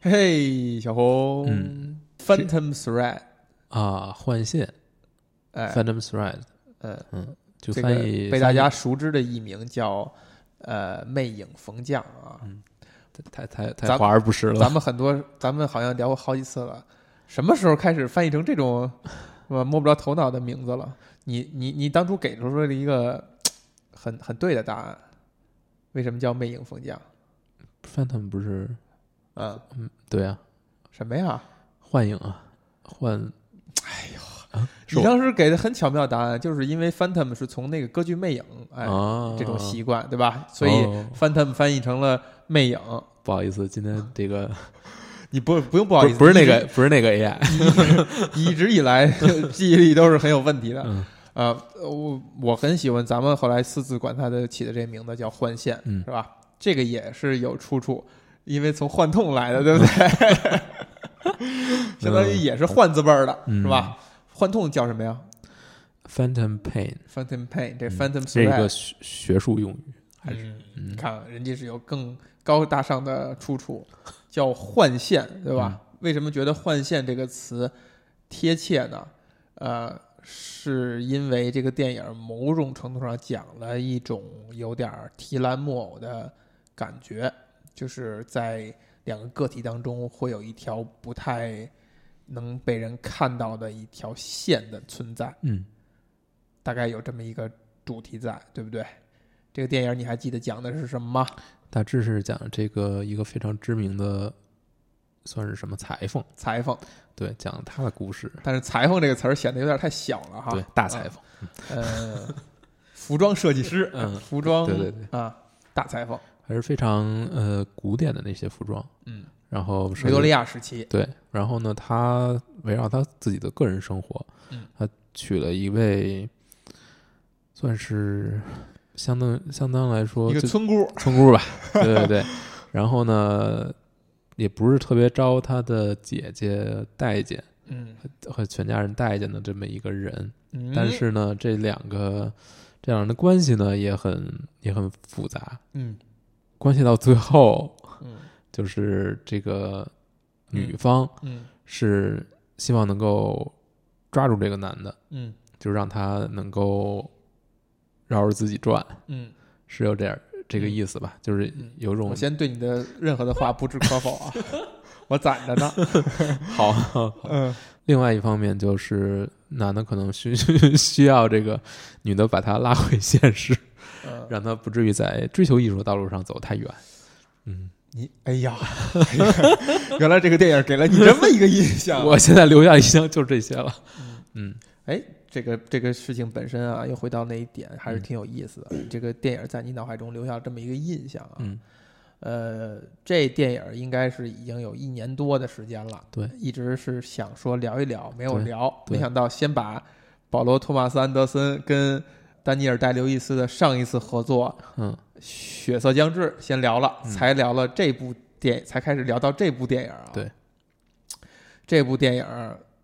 嘿嘿，小红，嗯，Phantom Thread，啊，换线。哎，Phantom Thread，嗯，嗯，就这个翻译被大家熟知的艺名叫呃魅影逢将啊。嗯太太太咱华而不实了。咱们很多，咱们好像聊过好几次了，什么时候开始翻译成这种我 摸不着头脑的名字了？你你你当初给出了一个很很对的答案，为什么叫魅影逢将？Phantom 不是嗯，对啊，什么呀？幻影啊，幻哎呦你当时给的很巧妙答案，就是因为 Phantom 是从那个歌剧《魅影》哎、啊这种习惯，对吧？所以哦 Phantom 翻译成了魅影。不好意思，今天这个 你不不用不好意思，不不是那个不是那个 AI，一直一直以来 记忆力都是很有问题的。嗯呃，我我很喜欢咱们后来私自管他的起的这个名字叫幻线，嗯是吧？这个也是有出处，因为从幻痛来的，对不对？相当于也是幻字辈儿的，嗯是吧？幻痛叫什么呀 Phantom Pain，？Phantom Pain，这嗯 Phantom 这是一个学学术用语，还是你看人家是有更高大上的出处，叫幻线，对吧？嗯为什么觉得幻线这个词贴切呢？呃，是因为这个电影某种程度上讲了一种有点儿提篮木偶的感觉，就是在两个个体当中会有一条不太能被人看到的一条线的存在。嗯大概有这么一个主题在，对不对？这个电影你还记得讲的是什么吗？大致是讲这个一个非常知名的，算是什么裁缝，裁缝，对，讲他的故事，但是裁缝这个词儿显得有点太小了哈。对，大裁缝，呃，服装设计师，嗯服装，对对对啊，大裁缝，还是非常呃古典的那些服装，嗯，然后维多利亚亚时期，对，然后呢，他围绕他自己的个人生活，嗯他娶了一位算是相当相当来说一个村姑，村姑吧，对对对，然后呢，也不是特别招他的姐姐待见嗯，和全家人待见的这么一个人，嗯但，是呢，这两个这样的关系呢也很也很复杂，嗯关系到最后嗯就是这个女方嗯是希望能够抓住这个男的，嗯就让他能够绕着自己转，嗯，是有点这个意思吧？就是嗯有种我先对你的任何的话不置可否啊，我攒着呢。好。好嗯另外一方面就是男的可能需 需要这个女的把他拉回现实，嗯，让他不至于在追求艺术的道路上走太远。嗯，你哎呀，原来这个电影给了你这么一个印象啊。我现在留下的印象就是这些了。嗯哎，这个这个事情本身啊，又回到那一点，还是嗯挺有意思的。这个电影在你脑海中留下了这么一个印象啊。嗯呃，这电影应该是已经有一年多的时间了。对，一直是想说聊一聊，没有聊，没想到先把保罗·托马斯·安德森跟丹尼尔·戴·刘易斯的上一次合作嗯《血色将至》先聊了，嗯才聊了这部电，才开始聊到这部电影啊。对，这部电影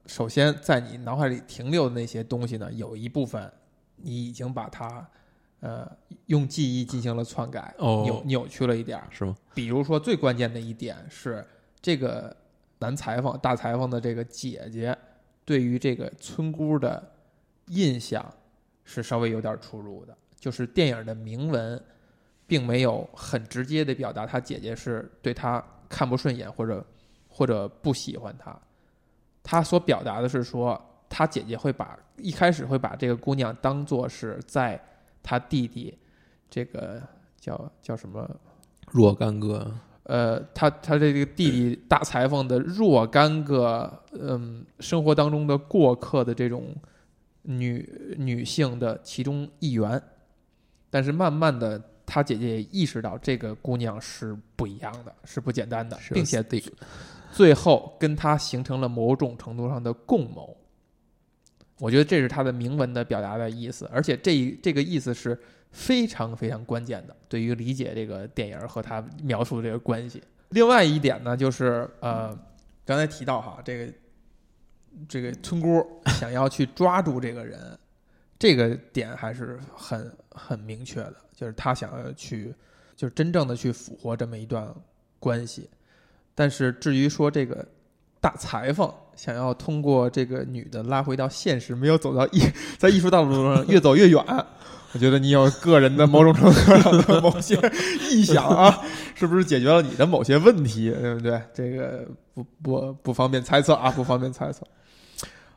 首先在你脑海里停留的那些东西呢，有一部分你已经把它呃用记忆进行了篡改，哦扭扭曲了一点儿。是吗？比如说最关键的一点是，这个男裁缝大裁缝的这个姐姐对于这个村姑的印象是稍微有点出入的，就是电影的明文并没有很直接的表达他姐姐是对他看不顺眼或者或者不喜欢他，他所表达的是说他姐姐会把一开始会把这个姑娘当做是在他弟弟这个叫叫什么若干个呃，他他这个弟弟大裁缝的若干个嗯生活当中的过客的这种女女性的其中一员，但是慢慢的，他姐姐也意识到这个姑娘是不一样的，是不简单的，并且最后跟他形成了某种程度上的共谋。我觉得这是他的铭文的表达的意思，而且这一这个意思是非常非常关键的，对于理解这个电影和他描述的这个关系。另外一点呢，就是呃，刚才提到哈，这个这个村姑想要去抓住这个人，这个点还是很很明确的，就是他想要去，就是真正的去俘获这么一段关系。但是至于说这个大裁缝想要通过这个女的拉回到现实，没有走到艺在艺术道路上越走越远，我觉得你有个人的某种程度上的某些臆想啊，是不是解决了你的某些问题，对不对？这个不不不方便猜测啊，不方便猜测。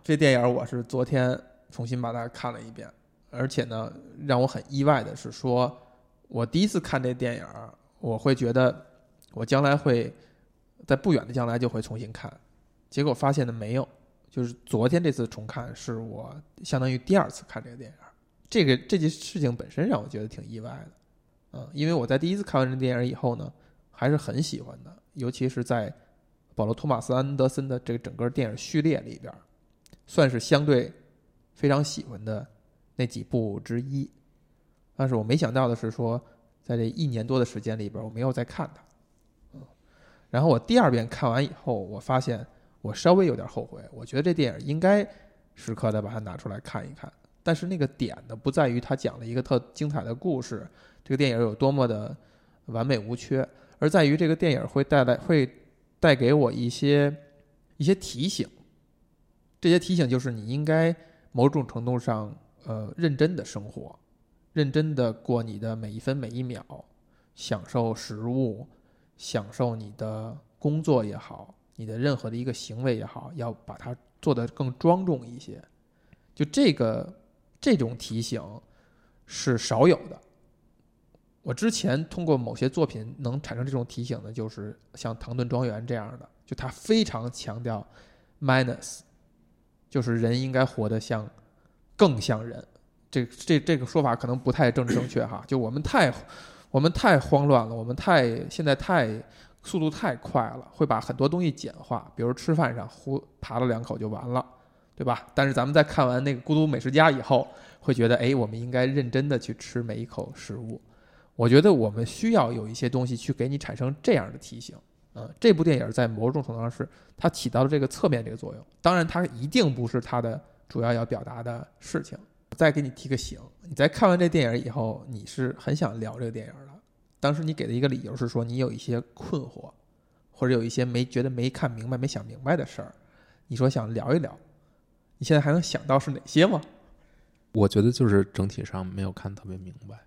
这电影我是昨天重新把它看了一遍，而且呢，让我很意外的是说，我第一次看这电影，我会觉得我将来会在不远的将来就会重新看，结果发现的没有，就是昨天这次重看是我相当于第二次看这个电影，这个这件事情本身让我觉得挺意外的，嗯，因为我在第一次看完这电影以后呢，还是很喜欢的，尤其是在保罗·托马斯·安德森的这个整个电影序列里边，算是相对非常喜欢的那几部之一。但是我没想到的是说，在这一年多的时间里边，我没有再看它。嗯，然后我第二遍看完以后，我发现我稍微有点后悔。我觉得这电影应该时刻的把它拿出来看一看。但是那个点呢，不在于它讲了一个特精彩的故事，这个电影有多么的完美无缺，而在于这个电影会带来会带给我一些一些提醒。这些提醒就是你应该某种程度上呃认真的生活，认真的过你的每一分每一秒，享受食物，享受你的工作也好，你的任何的一个行为也好，要把它做得更庄重一些。就这个这种提醒是少有的。我之前通过某些作品能产生这种提醒的，就是像《唐顿庄园》这样的，就他非常强调 minus，就是人应该活得像更像人。这这这个说法可能不太政治正确哈，就我们太我们太慌乱了，我们太现在太速度太快了，会把很多东西简化，比如吃饭上呼扒了两口就完了，对吧？但是咱们在看完那个《孤独美食家》以后，会觉得哎，我们应该认真的去吃每一口食物。我觉得我们需要有一些东西去给你产生这样的提醒。嗯，这部电影在某种程度上是它起到了这个侧面这个作用。当然，它一定不是它的主要要表达的事情。再给你提个醒，你在看完这电影以后，你是很想聊这个电影的。当时你给的一个理由是说你有一些困惑，或者有一些没觉得没看明白、没想明白的事儿，你说想聊一聊。你现在还能想到是哪些吗？我觉得就是整体上没有看特别明白。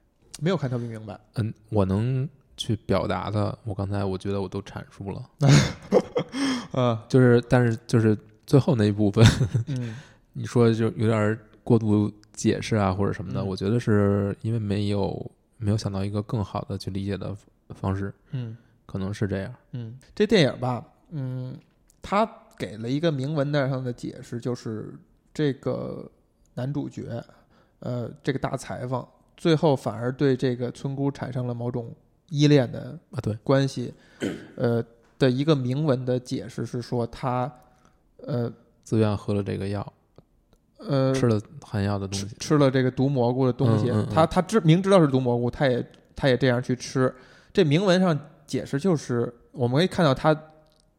没有看特别明白。嗯，我能去表达的，我刚才我觉得我都阐述了。嗯 就是，但是就是最后那一部分，嗯 你说就有点儿过度解释啊，或者什么的，嗯我觉得是因为没有没有想到一个更好的去理解的方式，嗯可能是这样。嗯，这电影吧，嗯，他给了一个明文的上的解释，就是这个男主角，呃，这个大裁缝，最后反而对这个村姑产生了某种依恋的啊，对，关系，呃的一个明文的解释是说他，呃自愿喝了这个药，呃，吃了含药的东吃西，吃了这个毒蘑菇的东西，嗯嗯嗯他他知明知道是毒蘑菇，他也他也这样去吃。这明文上解释就是，我们可以看到他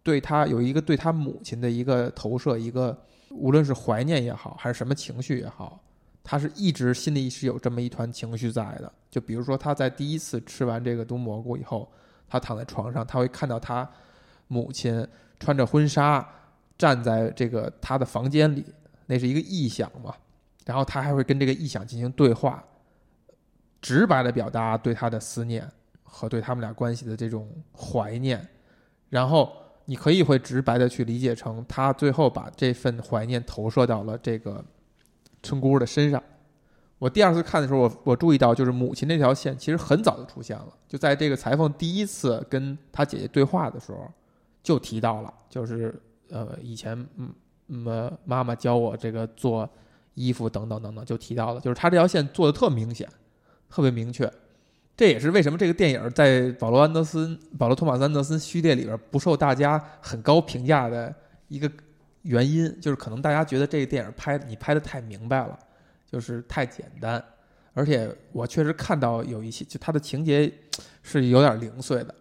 对他有一个对他母亲的一个投射，一个无论是怀念也好，还是什么情绪也好，他是一直心里是有这么一团情绪在的。就比如说他在第一次吃完这个毒蘑菇以后，他躺在床上，他会看到他母亲穿着婚纱站在这个他的房间里，那是一个臆想嘛。然后他还会跟这个臆想进行对话，直白的表达对他的思念和对他们俩关系的这种怀念。然后你可以会直白的去理解成，他最后把这份怀念投射到了这个村姑的身上。我第二次看的时候，我我注意到，就是母亲那条线其实很早就出现了，就在这个裁缝第一次跟他姐姐对话的时候，就提到了，就是呃以前嗯嗯妈妈教我这个做衣服等等等等，就提到了，就是他这条线做的特明显，特别明确。这也是为什么这个电影在保罗安德森、保罗托马斯安德森序列里边不受大家很高评价的一个原因，就是可能大家觉得这个电影拍你拍的太明白了，就是太简单，而且我确实看到有一些，就它的情节是有点零碎的，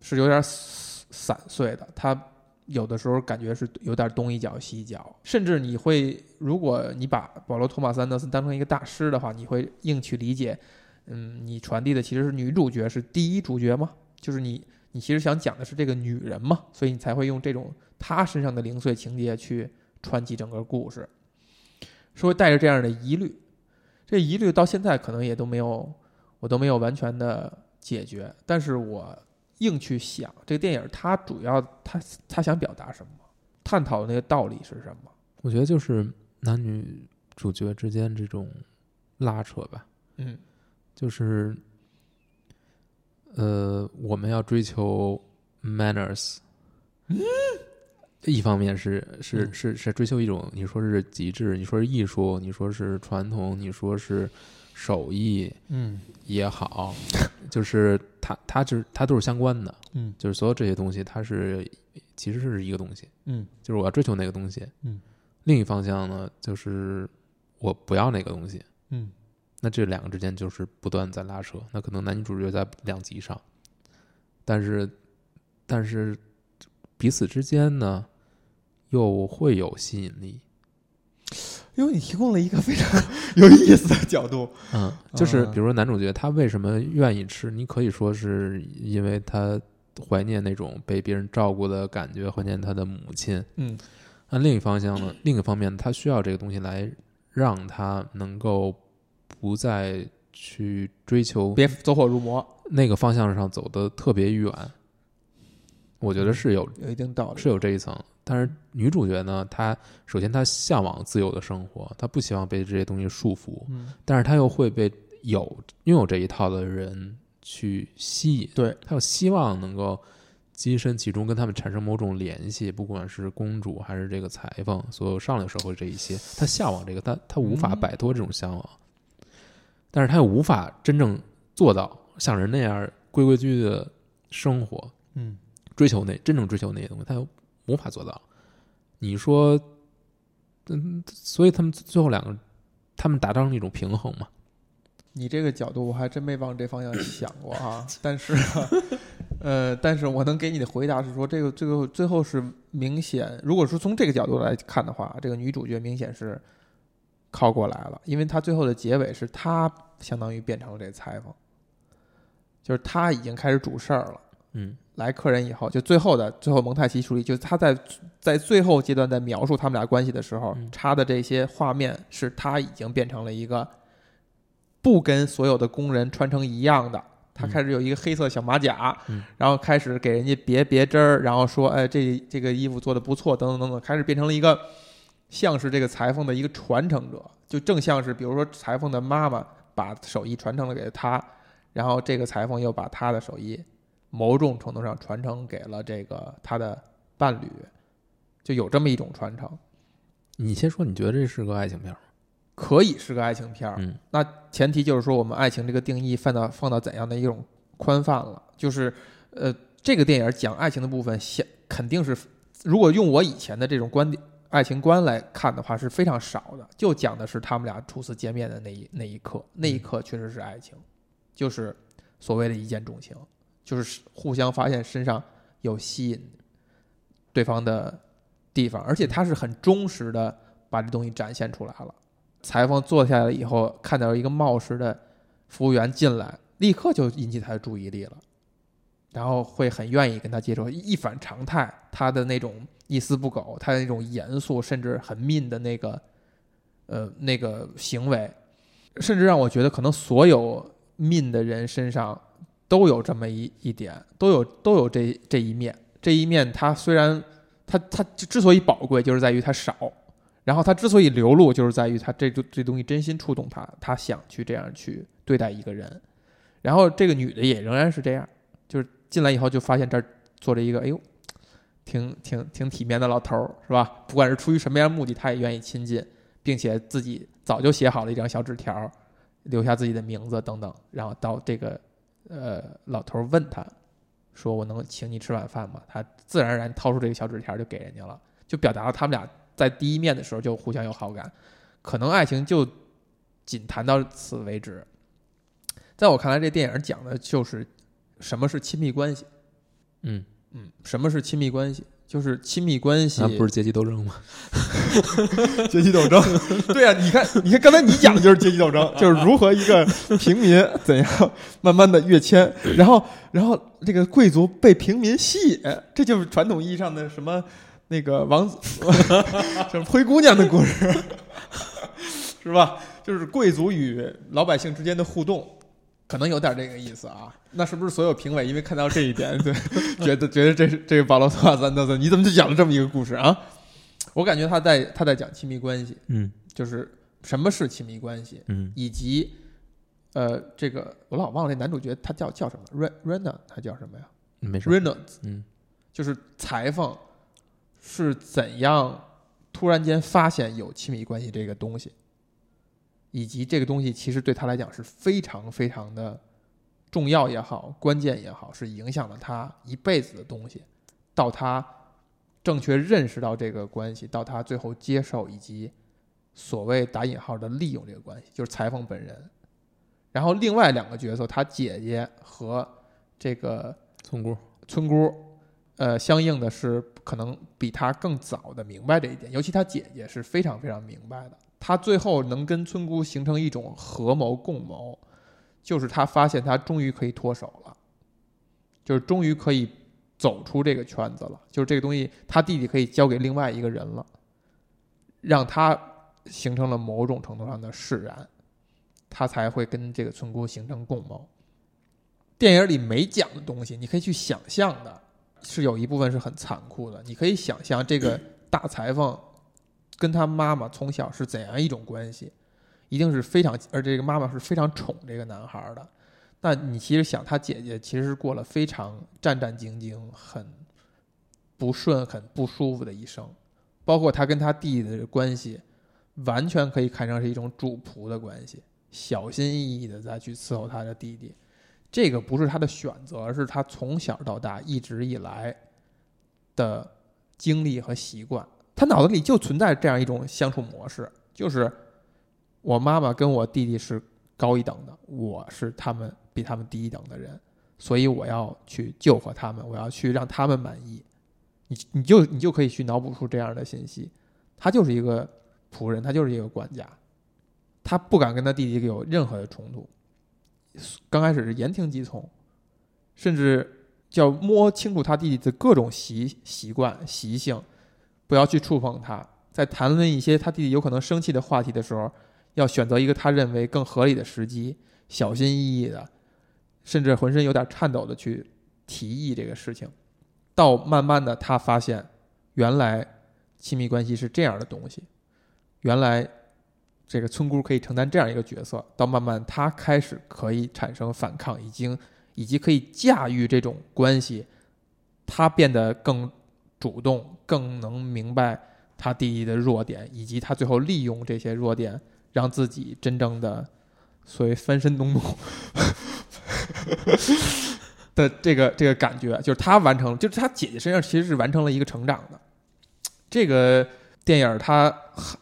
是有点散碎的，它有的时候感觉是有点东一脚西一脚，甚至你会，如果你把保罗托马斯安德森当成一个大师的话，你会硬去理解。嗯，你传递的其实是女主角是第一主角吗？就是你你其实想讲的是这个女人嘛，所以你才会用这种她身上的零碎情节去串起整个故事，是会带着这样的疑虑。这疑虑到现在可能也都没有，我都没有完全的解决。但是我硬去想，这个电影它主要它它想表达什么，探讨的那个道理是什么？我觉得就是男女主角之间这种拉扯吧，嗯就是呃，我们要追求 manners，嗯？一方面是是嗯。是是追求一种你说是极致，你说是艺术，你说是传统，你说是手艺嗯。也好，就是它它就是它都是相关的，嗯。就是所有这些东西它是其实是一个东西，嗯。就是我要追求那个东西，嗯，另一方向呢就是我不要那个东西，嗯那这两个之间就是不断在拉扯，那可能男女主角在两极上，但是但是彼此之间呢又会有吸引力，因为你提供了一个非常 有意思的角度。嗯，就是啊比如说男主角他为什么愿意吃，你可以说是因为他怀念那种被别人照顾的感觉，怀念他的母亲。嗯那另一方向呢，另一方面他需要这个东西来让他能够不再去追求别走火入魔，那个方向上走的特别远，我觉得是有有一定道理。是有这一层。但是女主角呢，她首先她向往自由的生活，她不希望被这些东西束缚，嗯，但是她又会被有拥有这一套的人去吸引，对，她又希望能够跻身其中，跟他们产生某种联系，不管是公主还是这个裁缝，所有上流社会这一些，她向往这个，但她无法嗯。摆脱这种向往，但是他又无法真正做到像人那样规规矩矩的生活，嗯追求那真正追求那些东西，他又无法做到。你说，嗯，所以他们最后两个，他们达到了一种平衡嘛？你这个角度我还真没往这方向 想过啊，但是，呃，但是我能给你的回答是说，这个最后最后是明显，如果说从这个角度来看的话，这个女主角明显是靠过来了，因为他最后的结尾是他相当于变成了这个裁缝，就是他已经开始主事儿了。嗯来客人以后，就最后的最后蒙太奇处理，就是他在在最后阶段在描述他们俩关系的时候，嗯插的这些画面是他已经变成了一个不跟所有的工人穿成一样的，他嗯开始有一个黑色小马甲，嗯然后开始给人家别别针儿，然后说，哎，这这个衣服做的不错，等等等等，开始变成了一个像是这个裁缝的一个传承者，就正像是比如说裁缝的妈妈把手艺传承了给他，然后这个裁缝又把他的手艺某种程度上传承给了这个他的伴侣，就有这么一种传承，你先说，你觉得这是个爱情片吗？可以是个爱情片儿。嗯那前提就是说，我们爱情这个定义放到放到怎样的一种宽泛了？就是，呃，这个电影讲爱情的部分，显肯定是，如果用我以前的这种观点、爱情观来看的话，是非常少的。就讲的是他们俩初次见面的那一那一刻，那一刻确实是爱情，就是所谓的一见钟情，就是互相发现身上有吸引对方的地方，而且他是很忠实的把这东西展现出来了。裁缝坐下来以后，看到一个冒失的服务员进来，立刻就引起他的注意力了，然后会很愿意跟他接触，一反常态，他的那种一丝不苟，他那种严肃，甚至很 mean 的那个，呃，那个行为，甚至让我觉得可能所有 mean 的人身上都有这么一一点，都有都有这这一面，这一面他虽然他他之所以宝贵，就是在于它少。然后他之所以流露，就是在于他这这东西真心触动他，他想去这样去对待一个人。然后这个女的也仍然是这样，就是进来以后就发现这儿坐着一个，哎呦，挺挺挺体面的老头儿，是吧？不管是出于什么样的目的，他也愿意亲近，并且自己早就写好了一张小纸条，留下自己的名字等等。然后到这个呃老头儿问他，说我能请你吃晚饭吗？他自然而然掏出这个小纸条就给人家了，就表达了他们俩。在第一面的时候就互相有好感，可能爱情就仅谈到此为止。在我看来，这电影讲的就是什么是亲密关系。嗯嗯，什么是亲密关系？就是亲密关系那不是阶级斗争吗？阶级斗争。对啊、你看，你看刚才你讲的就是阶级斗争，就是如何一个平民怎样慢慢的跃迁，然后然后这个贵族被平民吸引，这就是传统意义上的什么那个王子什么灰姑娘的故事，是吧？就是贵族与老百姓之间的互动。可能有点这个意思啊，那是不是所有评委因为看到这一点，对，觉得觉得这是这个保罗·托马斯·安德森，你怎么就讲了这么一个故事啊？我感觉他在他在讲亲密关系，嗯就是什么是亲密关系，嗯以及呃，这个我老忘了这男主角他叫叫什么，Ren Rena 他叫什么呀没事。？Reynolds 嗯就是裁缝是怎样突然间发现有亲密关系这个东西，以及这个东西其实对他来讲是非常非常的重要也好，关键也好，是影响了他一辈子的东西，到他正确认识到这个关系，到他最后接受以及所谓打引号的利用这个关系，就是裁缝本人。然后另外两个角色，他姐姐和这个村姑，村姑，呃，相应的是可能比他更早的明白这一点，尤其他姐姐是非常非常明白的。他最后能跟村姑形成一种合谋共谋，就是他发现他终于可以脱手了，就是终于可以走出这个圈子了，就是这个东西他弟弟可以交给另外一个人了，让他形成了某种程度上的释然，他才会跟这个村姑形成共谋。电影里没讲的东西，你可以去想象的，是有一部分是很残酷的。你可以想象这个大裁缝跟他妈妈从小是怎样一种关系，一定是非常，而这个妈妈是非常宠这个男孩的。那你其实想，他姐姐其实是过了非常战战兢兢、很不顺、很不舒服的一生，包括他跟他弟弟的关系，完全可以看成是一种主仆的关系，小心翼翼的再去伺候他的弟弟。这个不是他的选择，而是他从小到大一直以来的经历和习惯。他脑子里就存在这样一种相处模式，就是我妈妈跟我弟弟是高一等的，我是他们比他们低一等的人，所以我要去救活他们，我要去让他们满意。你你就你就可以去脑补出这样的信息。他就是一个仆人，他就是一个管家，他不敢跟他弟弟有任何的冲突。刚开始是言听计从，甚至叫摸清楚他弟弟的各种习习惯、习性，不要去触碰他。在谈论一些他弟弟有可能生气的话题的时候，要选择一个他认为更合理的时机，小心翼翼的，甚至浑身有点颤抖的去提议这个事情。到慢慢的，他发现原来亲密关系是这样的东西，原来这个村姑可以承担这样一个角色。到慢慢他开始可以产生反抗，已经以及可以驾驭这种关系，他变得更主动，更能明白他弟弟的弱点，以及他最后利用这些弱点，让自己真正的所谓翻身农奴 的这个这个感觉，就是他完成，就是他姐姐身上其实是完成了一个成长的。这个电影它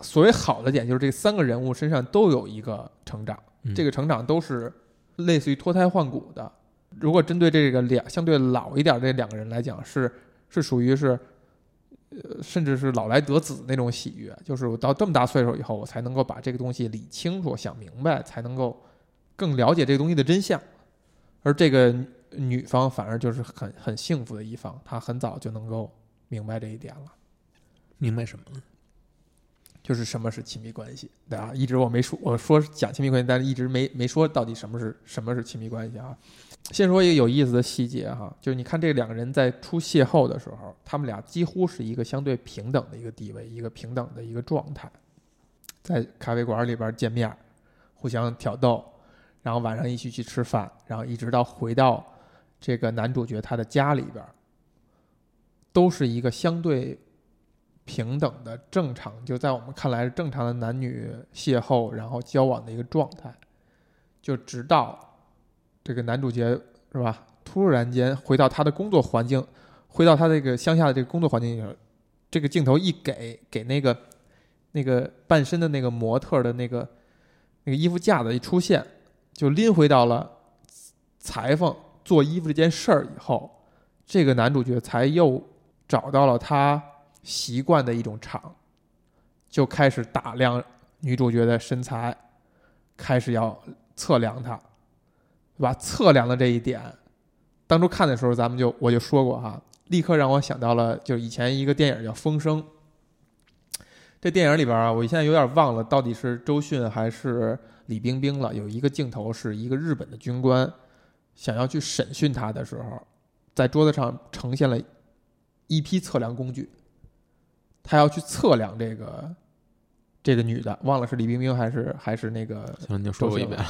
所谓好的点，就是这三个人物身上都有一个成长，嗯这个成长都是类似于脱胎换骨的。如果针对这个两相对老一点这两个人来讲，是是属于是，呃，甚至是老来得子那种喜悦，就是我到这么大岁数以后，我才能够把这个东西理清楚、想明白，才能够更了解这个东西的真相。而这个女方反而就是很很幸福的一方，她很早就能够明白这一点了。明白什么呢？就是什么是亲密关系，对吧？一直我没说，我说讲亲密关系，但是一直没没说到底什么是什么是亲密关系啊。先说一个有意思的细节哈，就是你看这两个人在出邂逅的时候，他们俩几乎是一个相对平等的一个地位，一个平等的一个状态，在咖啡馆里边见面，互相挑逗，然后晚上一起去吃饭，然后一直到回到这个男主角他的家里边，都是一个相对平等的正常，就在我们看来是正常的男女邂逅然后交往的一个状态，就直到这个男主角是吧，突然间回到他的工作环境，回到他这个乡下的这个工作环境里头，这个镜头一给给那个那个半身的那个模特的那个那个衣服架子一出现，就拎回到了裁缝做衣服这件事儿以后，这个男主角才又找到了他习惯的一种场，就开始打量女主角的身材，开始要测量她，对吧？测量的这一点，当初看的时候，咱们就我就说过哈，立刻让我想到了，就以前一个电影叫《风声》。这电影里边啊，我现在有点忘了到底是周迅还是李冰冰了。有一个镜头是一个日本的军官想要去审讯他的时候，在桌子上呈现了一批测量工具，他要去测量这个这个女的，忘了是李冰冰还是还是那个行了，你就说过一遍了。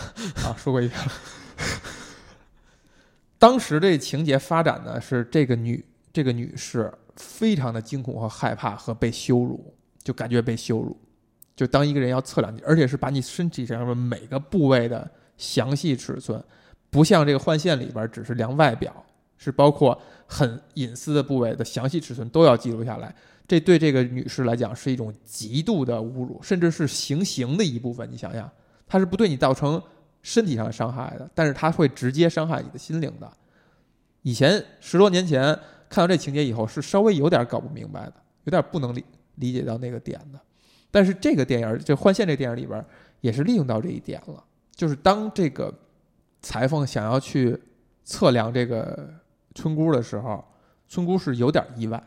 啊，说过一遍了。当时这情节发展呢，是这个女这个女士非常的惊恐和害怕和被羞辱，就感觉被羞辱。就当一个人要测量你，而且是把你身体上面每个部位的详细尺寸，不像这个换线里边只是量外表，是包括很隐私的部位的详细尺寸都要记录下来。这对这个女士来讲是一种极度的侮辱，甚至是行刑的一部分。你想想，她是不对你造成身体上的伤害的，但是它会直接伤害你的心灵的。以前十多年前看到这情节以后，是稍微有点搞不明白的，有点不能理理解到那个点的。但是这个电影，这换线这电影里边也是利用到这一点了，就是当这个裁缝想要去测量这个村姑的时候，村姑是有点意外。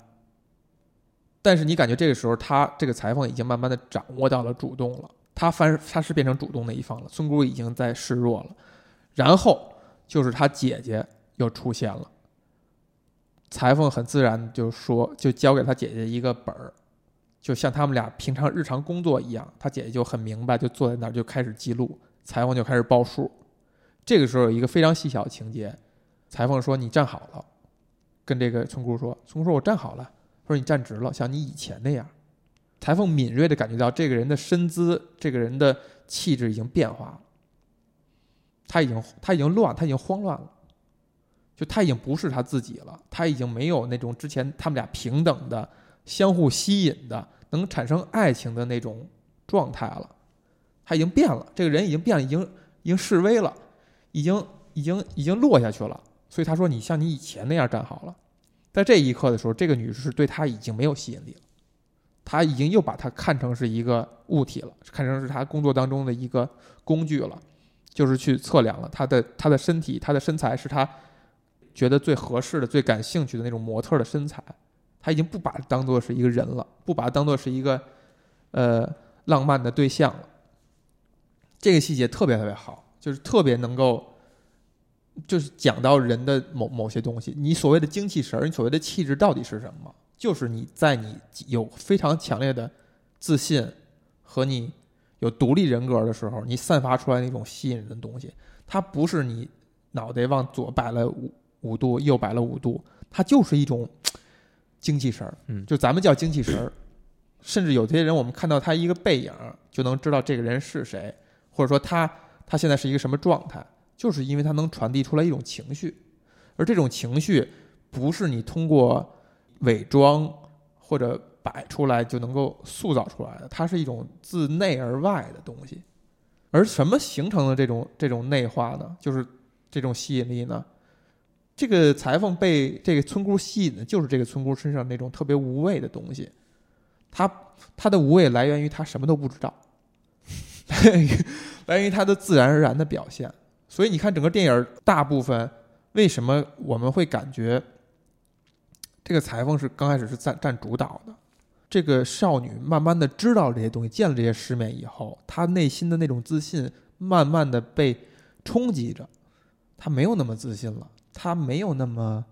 但是你感觉这个时候，他这个裁缝已经慢慢的掌握到了主动了，他反他是变成主动的一方了，村姑已经在示弱了。然后就是他姐姐又出现了，裁缝很自然就说，就交给他姐姐一个本儿，就像他们俩平常日常工作一样，他姐姐就很明白，就坐在那儿就开始记录，裁缝就开始报数。这个时候有一个非常细小的情节，裁缝说：“你站好了。”跟这个村姑说：“村姑说我站好了。”说你站直了，像你以前那样。裁缝敏锐的感觉到这个人的身姿，这个人的气质已经变化了。他已经他已经乱，他已经慌乱了，就他已经不是他自己了，他已经没有那种之前他们俩平等的、相互吸引的、能产生爱情的那种状态了。他已经变了，这个人已经变了，已经已经示威了，已经已经已经落下去了。所以他说：“你像你以前那样站好了。”在这一刻的时候，这个女士对他已经没有吸引力了，他已经又把她看成是一个物体了，看成是他工作当中的一个工具了，就是去测量了她的她的身体，她的身材是他觉得最合适的、最感兴趣的那种模特的身材，他已经不把它当做是一个人了，不把它当做是一个呃浪漫的对象了。这个细节特别特别好，就是特别能够。就是讲到人的某某些东西，你所谓的精气神儿，你所谓的气质到底是什么？就是你在你有非常强烈的自信和你有独立人格的时候，你散发出来那种吸引人的东西，它不是你脑袋往左摆了五五度，右摆了五度，它就是一种精气神儿。嗯，就咱们叫精气神儿，甚至有些人，我们看到他一个背影，就能知道这个人是谁，或者说他他现在是一个什么状态。就是因为他能传递出来一种情绪，而这种情绪不是你通过伪装或者摆出来就能够塑造出来的，它是一种自内而外的东西。而什么形成了这种这种内化呢？就是这种吸引力呢？这个裁缝被这个村姑吸引的就是这个村姑身上那种特别无畏的东西。他他的无畏来源于他什么都不知道，来源于他的自然而然的表现。所以你看，整个电影大部分为什么我们会感觉这个裁缝是刚开始是占占主导的？这个少女慢慢的知道这些东西，见了这些世面以后，她内心的那种自信慢慢的被冲击着，她没有那么自信了，她没有那么，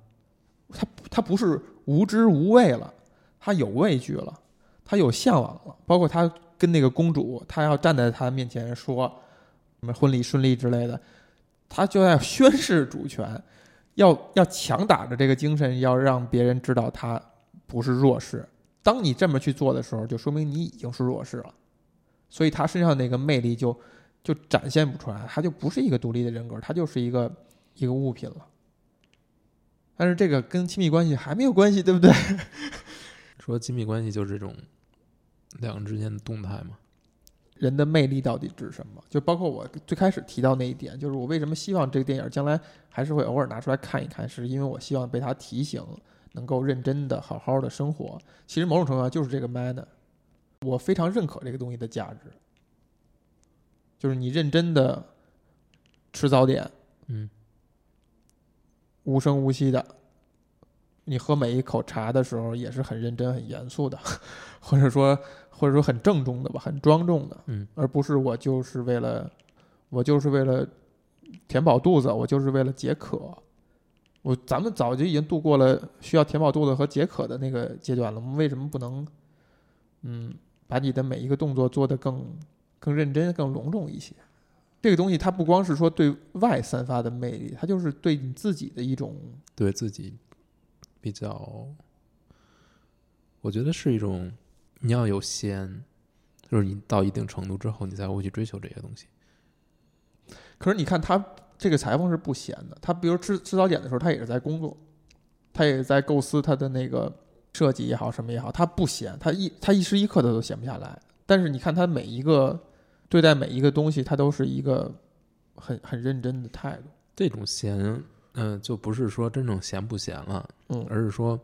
她她不是无知无畏了，她有畏惧了，她有向往了，包括她跟那个公主，她要站在她面前说什么婚礼顺利之类的。她就要宣誓主权，要要强打着这个精神，要让别人知道他不是弱势。当你这么去做的时候，就说明你已经是弱势了。所以他身上那个魅力就就展现不出来，他就不是一个独立的人格，他就是一个一个物品了。但是这个跟亲密关系还没有关系，对不对？说亲密关系就是这种两个之间的动态嘛。人的魅力到底指什么？就包括我最开始提到那一点，就是我为什么希望这个电影将来还是会偶尔拿出来看一看，是因为我希望被他提醒能够认真的好好的生活。其实某种程度上就是这个 manner，我非常认可这个东西的价值，就是你认真的吃早点，嗯无声无息的，你喝每一口茶的时候也是很认真、很严肃的，或者说或者说很郑重的吧，很庄重的，嗯，而不是我就是为了我就是为了填饱肚子，我就是为了解渴。我咱们早就已经度过了需要填饱肚子和解渴的那个阶段了，我们为什么不能，嗯，把你的每一个动作做得更更认真、更隆重一些？这个东西它不光是说对外散发的魅力，它就是对你自己的一种对自己比较，我觉得是一种你要有闲，就是你到一定程度之后，你才会去追求这些东西。可是你看他这个裁缝是不闲的，他比如吃吃早点的时候，他也是在工作，他也在构思他的那个设计也好，什么也好，他不闲，他一他一时一刻他都闲不下来。但是你看他每一个对待每一个东西，他都是一个很很认真的态度。这种闲，嗯、就不是说真正闲不闲了，嗯，而是说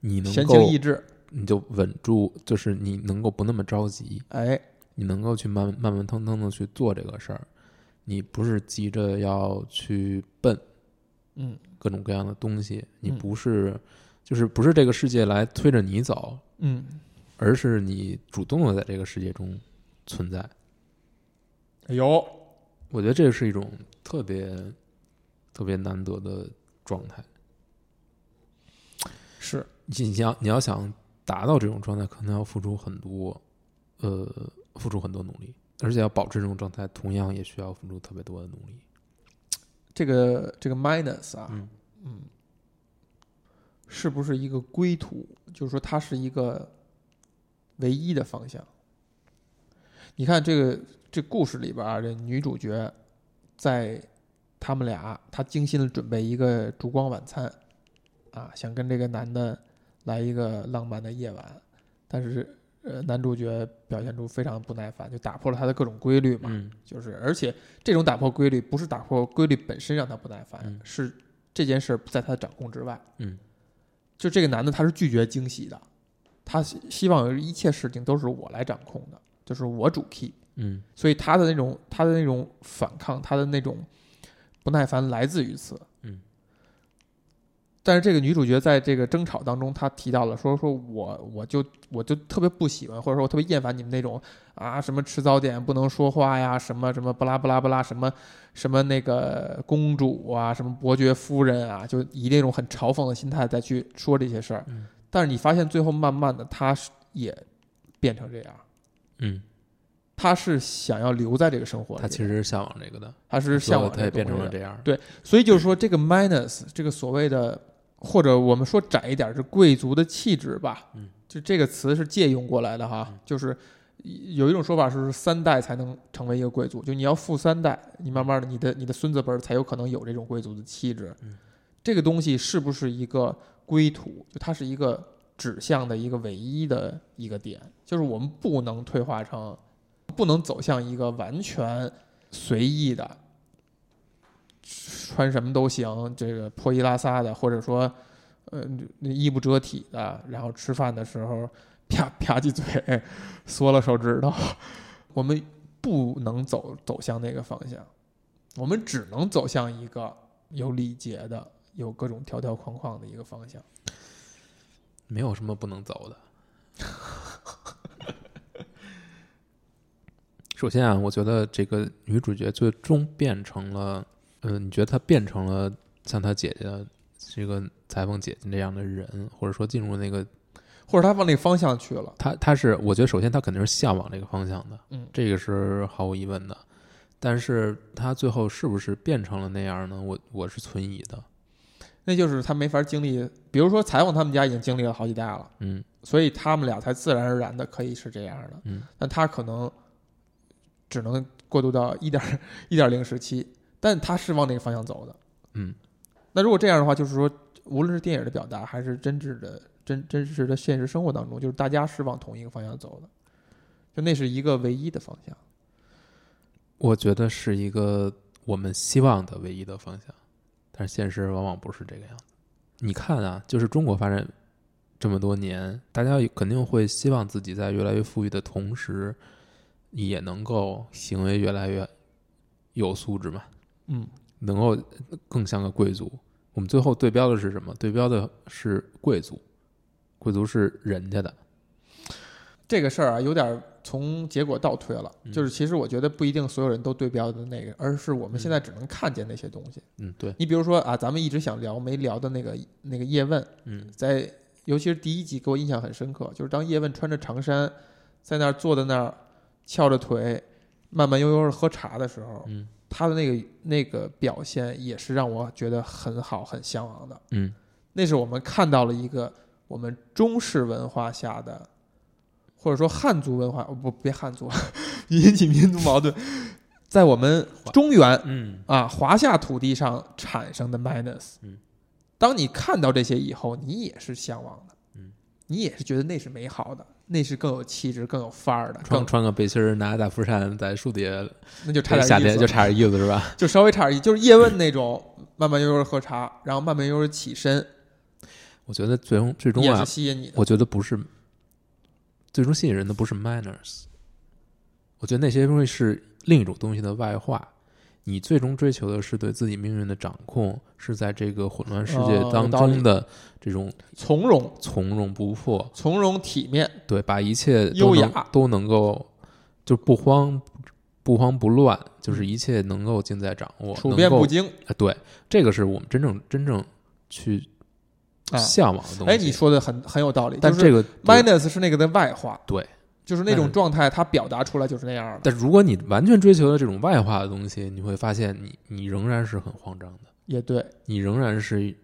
你能闲够情逸致，你就稳住，就是你能够不那么着急，哎，你能够去慢慢慢腾腾的去做这个事儿，你不是急着要去奔嗯各种各样的东西，你嗯不是、就是不是这个世界来推着你走，嗯，而是你主动的在这个世界中存在。有我觉得这是一种特别特别难得的状态。是你你要你要想达到这种状态，可能要付出很多，呃，付出很多努力，而且要保持这种状态，同样也需要付出特别多的努力。这个这个 minus 啊，嗯嗯，是不是一个归途？就是说，它是一个唯一的方向。你看这个这故事里边啊，这女主角在他们俩，他精心的准备一个烛光晚餐，啊，想跟这个男的来一个浪漫的夜晚，但是呃，男主角表现出非常不耐烦，就打破了他的各种规律嘛。嗯就是，而且这种打破规律不是打破规律本身让他不耐烦，嗯是这件事不在他的掌控之外。嗯，就这个男的他是拒绝惊喜的，他希希望一切事情都是我来掌控的，就是我主 key。嗯所以他的那种他的那种反抗，他的那种不耐烦来自于此。嗯。但是这个女主角在这个争吵当中，她提到了说说我我就我就特别不喜欢，或者说我特别厌烦你们那种啊什么吃早点不能说话呀，什么什么不拉不拉不拉什么什么那个公主啊，什么伯爵夫人啊，就以那种很嘲讽的心态再去说这些事儿。嗯但是你发现最后慢慢的，她也变成这样。嗯，他是想要留在这个生活里，他其实是向往这个的，他是向往他也变成了这这样。对所以就是说，这个 minus 这个所谓的，或者我们说窄一点是贵族的气质吧，嗯，就这个词是借用过来的哈，嗯。就是有一种说法是三代才能成为一个贵族，就你要富三代，你慢慢的你的你的孙子辈儿才有可能有这种贵族的气质，嗯，这个东西是不是一个归途？就它是一个指向的一个唯一的一个点，就是我们不能退化成，不能走向一个完全随意的，穿什么都行，这个破衣拉撒的，或者说，呃，衣不遮体的，然后吃饭的时候啪啪几嘴，缩了手指头，我们不能走走向那个方向，我们只能走向一个有礼节的、有各种条条框框的一个方向。没有什么不能走的。首先啊，我觉得这个女主角最终变成了，嗯、你觉得她变成了像她姐姐这个裁缝姐姐那样的人，或者说进入那个或者她往那个方向去了，她她是，我觉得首先她肯定是向往这个方向的，嗯这个是毫无疑问的。但是她最后是不是变成了那样呢？我我是存疑的。那就是她没法经历。比如说裁缝他们家已经经历了好几代了，嗯所以他们俩才自然而然的可以是这样的。嗯那她可能只能过渡到一点 一点零时期，但他是往那个方向走的。嗯，那如果这样的话，就是说，无论是电影的表达，还是真挚的真真实的现实生活当中，就是大家是往同一个方向走的，就那是一个唯一的方向。我觉得是一个我们希望的唯一的方向，但是现实往往不是这个样子。你看啊，就是中国发展这么多年，大家肯定会希望自己在越来越富裕的同时，也能够行为越来越有素质嘛，嗯，能够更像个贵族。我们最后对标的是什么？对标的是贵族，贵族是人家的，这个事儿啊，有点儿从结果倒推了。嗯就是其实我觉得不一定所有人都对标的那个，而是我们现在只能看见那些东西。嗯，对，你比如说啊，咱们一直想聊没聊的那个那个叶问，嗯在尤其是第一集给我印象很深刻，就是当叶问穿着长衫在那儿坐在那儿翘着腿慢慢悠悠的喝茶的时候，嗯。他的那个那个表现也是让我觉得很好、很向往的。嗯。那是我们看到了一个我们中式文化下的，或者说汉族文化，哦不，别汉族，引起民族矛盾，在我们中原嗯。啊华夏土地上产生的 minus。嗯，当你看到这些以后，你也是向往的，嗯，你也是觉得那是美好的，那是更有气质、更有范儿的，更穿穿个背心儿，拿个大风扇在树底下，那就差点意思夏天就差点意思是吧？就稍微差点意思，就是叶问那种慢慢悠悠的喝茶，然后慢慢悠悠起身，我觉得最终最终啊吸引你的。我觉得不是最终吸引人的不是 manners，我觉得那些东西是另一种东西的外化。你最终追求的是对自己命运的掌控，是在这个混乱世界当中的这种从容、从容不迫，从容体面，对，把一切都优雅都能够就不慌不慌不乱，就是一切能够尽在掌握，处变不惊。啊，对，这个是我们真正真正去啊向往的东西。哎，你说的很很有道理，就是但这个 minus 是那个的外化，对，就是那种状态，它表达出来就是那样的。但如果你完全追求的这种外化的东西，你会发现你你仍然是很慌张的，也对，你仍然是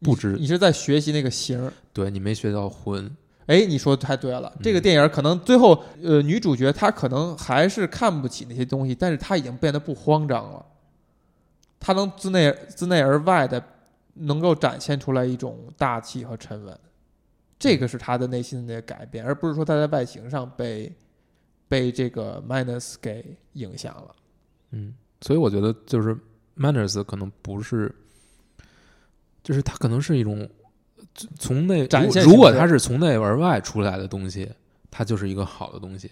不知你你是在学习那个形儿。对你没学到魂，哎，你说的太对了，这个嗯电影可能最后，呃，女主角她可能还是看不起那些东西，但是她已经变得不慌张了，她能自内自内而外的能够展现出来一种大气和沉稳，这个是他的内心的改变，而不是说他在外形上被被这个 minus 给影响了。嗯，所以我觉得就是 manners 可能不是，就是它可能是一种从内展现如如果形式它是从内而外出来的东西，它就是一个好的东西。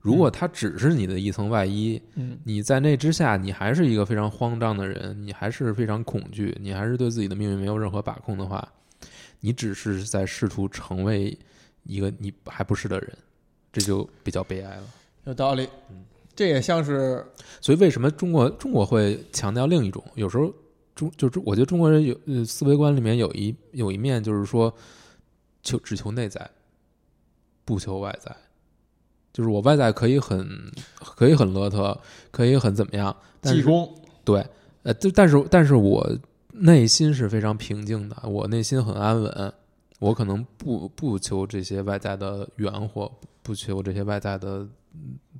如果它只是你的一层外衣，嗯，你在那之下，你还是一个非常慌张的人，你还是非常恐惧，你还是对自己的命运没有任何把控的话，你只是在试图成为一个你还不是的人，这就比较悲哀了。有道理嗯。这也像是所以为什么中国中国会强调另一种？有时候中就是我觉得中国人有呃思维观里面有一有一面就是说求只求内在，不求外在。就是我外在可以很可以很邋遢，可以很怎么样，但是济公，对，呃，但但是但是我内心是非常平静的，我内心很安稳，我可能不不求这些外在的圆活，不求这些外在的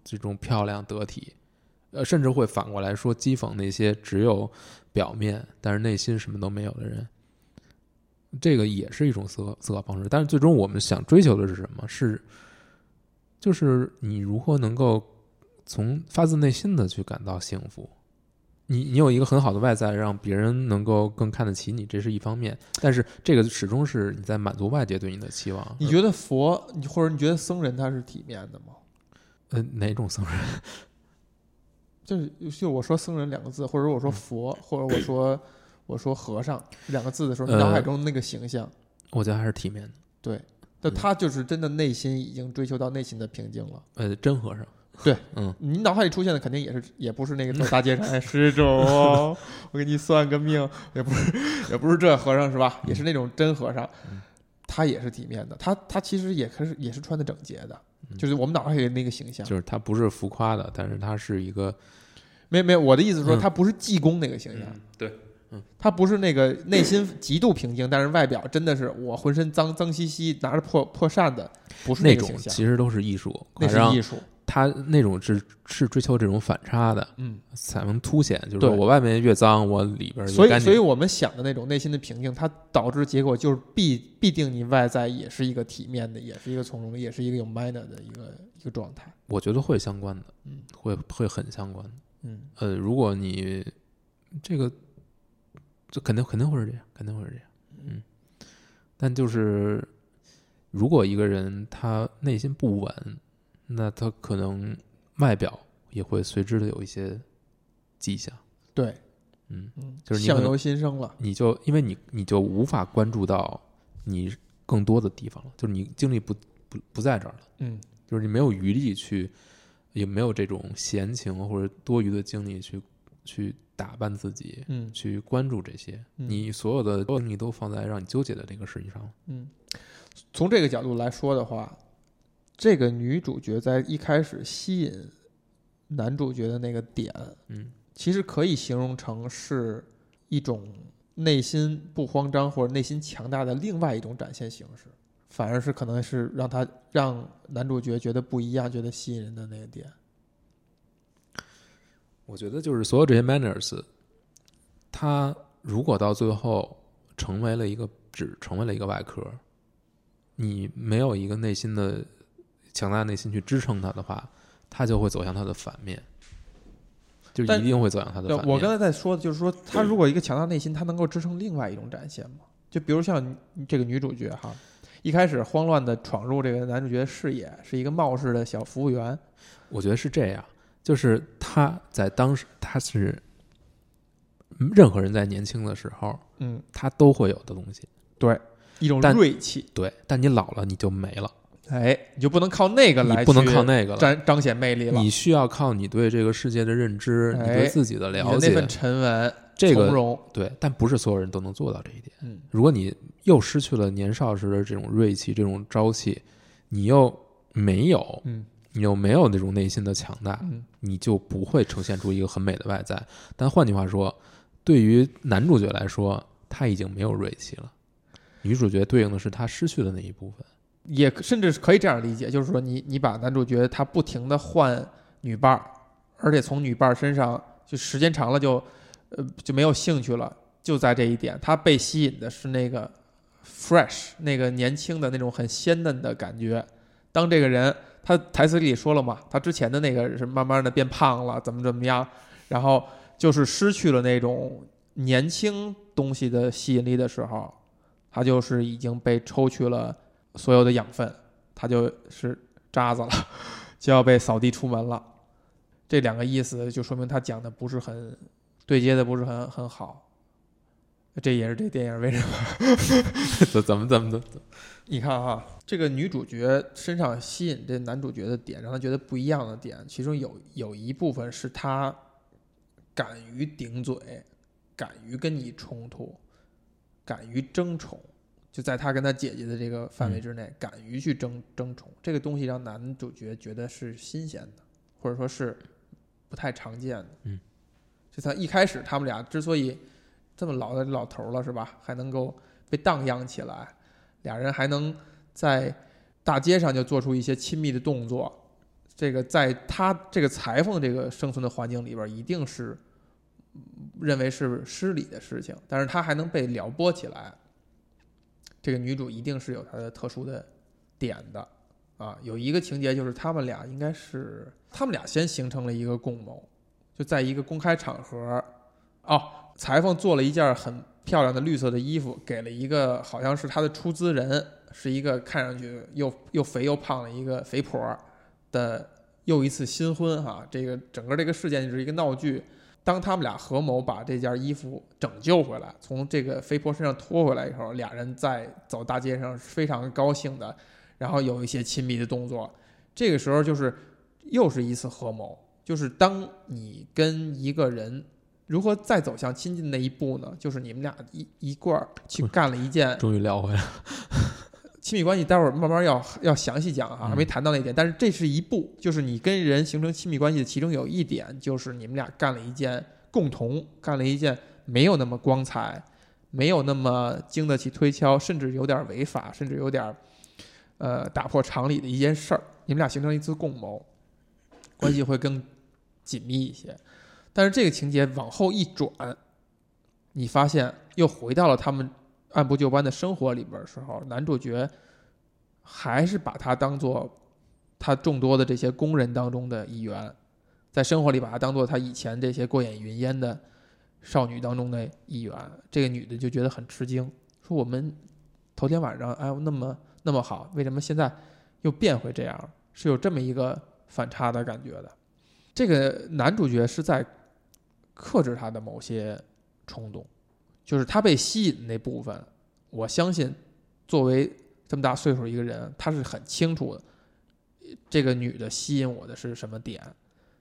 这种漂亮得体，呃，甚至会反过来说讥讽那些只有表面但是内心什么都没有的人。这个也是一种思考思考方式，但是最终我们想追求的是什么？是，就是你如何能够从发自内心的去感到幸福。你你有一个很好的外在，让别人能够更看得起你，这是一方面。但是这个始终是你在满足外界对你的期望。你觉得佛，你或者你觉得僧人他是体面的吗？呃哪种僧人？就是就我说僧人两个字，或者我说嗯佛，或者我说我说和尚两个字的时候，脑海中那个形象，我觉得还是体面的。对，但嗯他就是真的内心已经追求到内心的平静了。呃，真和尚。对，嗯，你脑海里出现的肯定也是，也不是那个走 大街上，哎，施主，我给你算个命，也不是，也不是这和尚是吧？也是那种真和尚。嗯，他也是体面的，他他其实也可是也是穿的整洁的，嗯。就是我们脑海里那个形象。就是他不是浮夸的，但是他是一个没没有，我的意思是说，嗯。他不是济公那个形象，对，嗯。他不是那个内心极度平静，但是外表真的是我浑身脏脏兮兮，拿着破破扇子，不是那种其实都是艺术，那是艺术。他那种是是追求这种反差的，嗯，才能凸显，就是对我外面越脏，我里边所以越干净。所以我们想的那种内心的平静，它导致结果就是必必定你外在也是一个体面的，也是一个从容的，也是一个有 manner 的一个一个状态。我觉得会相关的，嗯会会很相关的。嗯，呃，如果你这个，这肯定肯定会是这样，肯定会是这样。嗯，但就是如果一个人他内心不稳，那他可能外表也会随之的有一些迹象。对，嗯，嗯，就是相由心生了。你就因为你你就无法关注到你更多的地方了，就是你精力不不不在这儿了，嗯，就是你没有余力去，也没有这种闲情或者多余的精力去去打扮自己，嗯去关注这些，嗯你所有的精力都放在让你纠结的这个事情上了。嗯，从这个角度来说的话，这个女主角在一开始吸引男主角的那个点，嗯其实可以形容成是一种内心不慌张或者内心强大的另外一种展现形式，反而是可能是让他让男主角觉得不一样、觉得吸引人的那个点。我觉得就是所有这些 manners，他如果到最后成为了一个只成为了一个外壳，你没有一个内心的强大的内心去支撑他的话，他就会走向他的反面，就一定会走向他的对反面。我刚才在说的就是说，他如果一个强大内心，他能够支撑另外一种展现吗？就比如像这个女主角哈，一开始慌乱的闯入这个男主角的视野，是一个冒失的小服务员，我觉得是这样，就是他在当时他是嗯任何人在年轻的时候，嗯，他都会有的东西，对一种锐气，对，但你老了你就没了，哎，你就不能靠那个来你不能去靠那个了。彰彰显魅力了，你需要靠你对这个世界的认知，你哎对自己的了解那份解，沉稳、这个从容，对，但不是所有人都能做到这一点。嗯如果你又失去了年少时的这种锐气、这种朝气，你又没有，嗯你又没有那种内心的强大，嗯你就不会呈现出一个很美的外在。但换句话说，对于男主角来说，他已经没有锐气了，女主角对应的是他失去的那一部分。也甚至是可以这样理解，就是说你你把男主角他不停的换女伴儿，而且从女伴儿身上就时间长了就呃就没有兴趣了，就在这一点，他被吸引的是那个 fresh 那个年轻的那种很鲜嫩的感觉。当这个人他台词里说了嘛，他之前的那个是慢慢的变胖了，怎么怎么样，然后就是失去了那种年轻东西的吸引力的时候，他就是已经被抽去了。所有的养分，他就是渣子了，就要被扫地出门了。这两个意思就说明他讲的不是很对接的，不是很很好。这也是这电影为什么？怎怎么怎么怎么？你看哈，这个女主角身上吸引这男主角的点，让他觉得不一样的点，其中有有一部分是他敢于顶嘴，敢于跟你冲突，敢于争宠。就在他跟他姐姐的这个范围之内，敢于去争争宠，这个东西让男主角觉得是新鲜的，或者说是不太常见的。嗯，就他一开始他们俩之所以这么老的老头了，是吧？还能够被荡漾起来，俩人还能在大街上就做出一些亲密的动作，这个在他这个裁缝这个生存的环境里边，一定是认为是失礼的事情，但是他还能被撩拨起来。这个女主一定是有她的特殊的点的啊，有一个情节就是他们俩应该是他们俩先形成了一个共谋，就在一个公开场合，哦，裁缝做了一件很漂亮的绿色的衣服，给了一个好像是他的出资人，是一个看上去又又肥又胖的一个肥婆的又一次新婚哈、这个整个这个事件就是一个闹剧。当他们俩合谋把这件衣服拯救回来，从这个肥婆身上拖回来以后，俩人在走大街上是非常高兴的，然后有一些亲密的动作。这个时候就是又是一次合谋，就是当你跟一个人如何再走向亲近那一步呢？就是你们俩一一块儿去干了一件终于聊回来了。亲密关系，待会儿慢慢要要详细讲啊，嗯还没谈到那一点。但是这是一步，就是你跟人形成亲密关系的其中有一点，就是你们俩干了一件共同干了一件没有那么光彩，没有那么经得起推敲，甚至有点违法，甚至有点呃打破常理的一件事儿。你们俩形成一次共谋，关系会更紧密一些。但是这个情节往后一转，你发现又回到了他们按部就班的生活里边的时候，男主角还是把他当做他众多的这些工人当中的一员，在生活里把他当做他以前这些过眼云烟的少女当中的一员。这个女的就觉得很吃惊，说我们头天晚上哎那么那么好，为什么现在又变回这样？是有这么一个反差的感觉的。这个男主角是在克制他的某些冲动，就是他被吸引那部分，我相信作为这么大岁数一个人，他是很清楚的，这个女的吸引我的是什么点，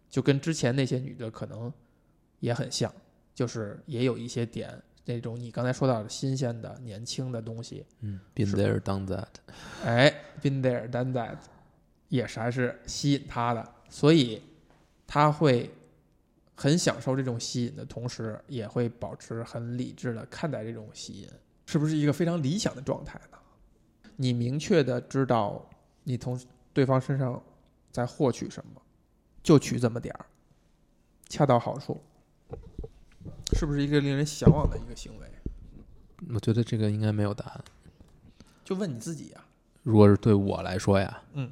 就跟之前那些女的可能也很像，就是也有一些点那种你刚才说到的新鲜的、年轻的东西，嗯，been there done that，哎，been there done that，也是还是吸引他的，所以他会很享受这种吸引的同时，也会保持很理智的看待这种吸引，是不是一个非常理想的状态呢？你明确的知道你从对方身上在获取什么，就取这么点儿，恰到好处，是不是一个令人向往的一个行为？我觉得这个应该没有答案。就问你自己呀、如果是对我来说呀，嗯，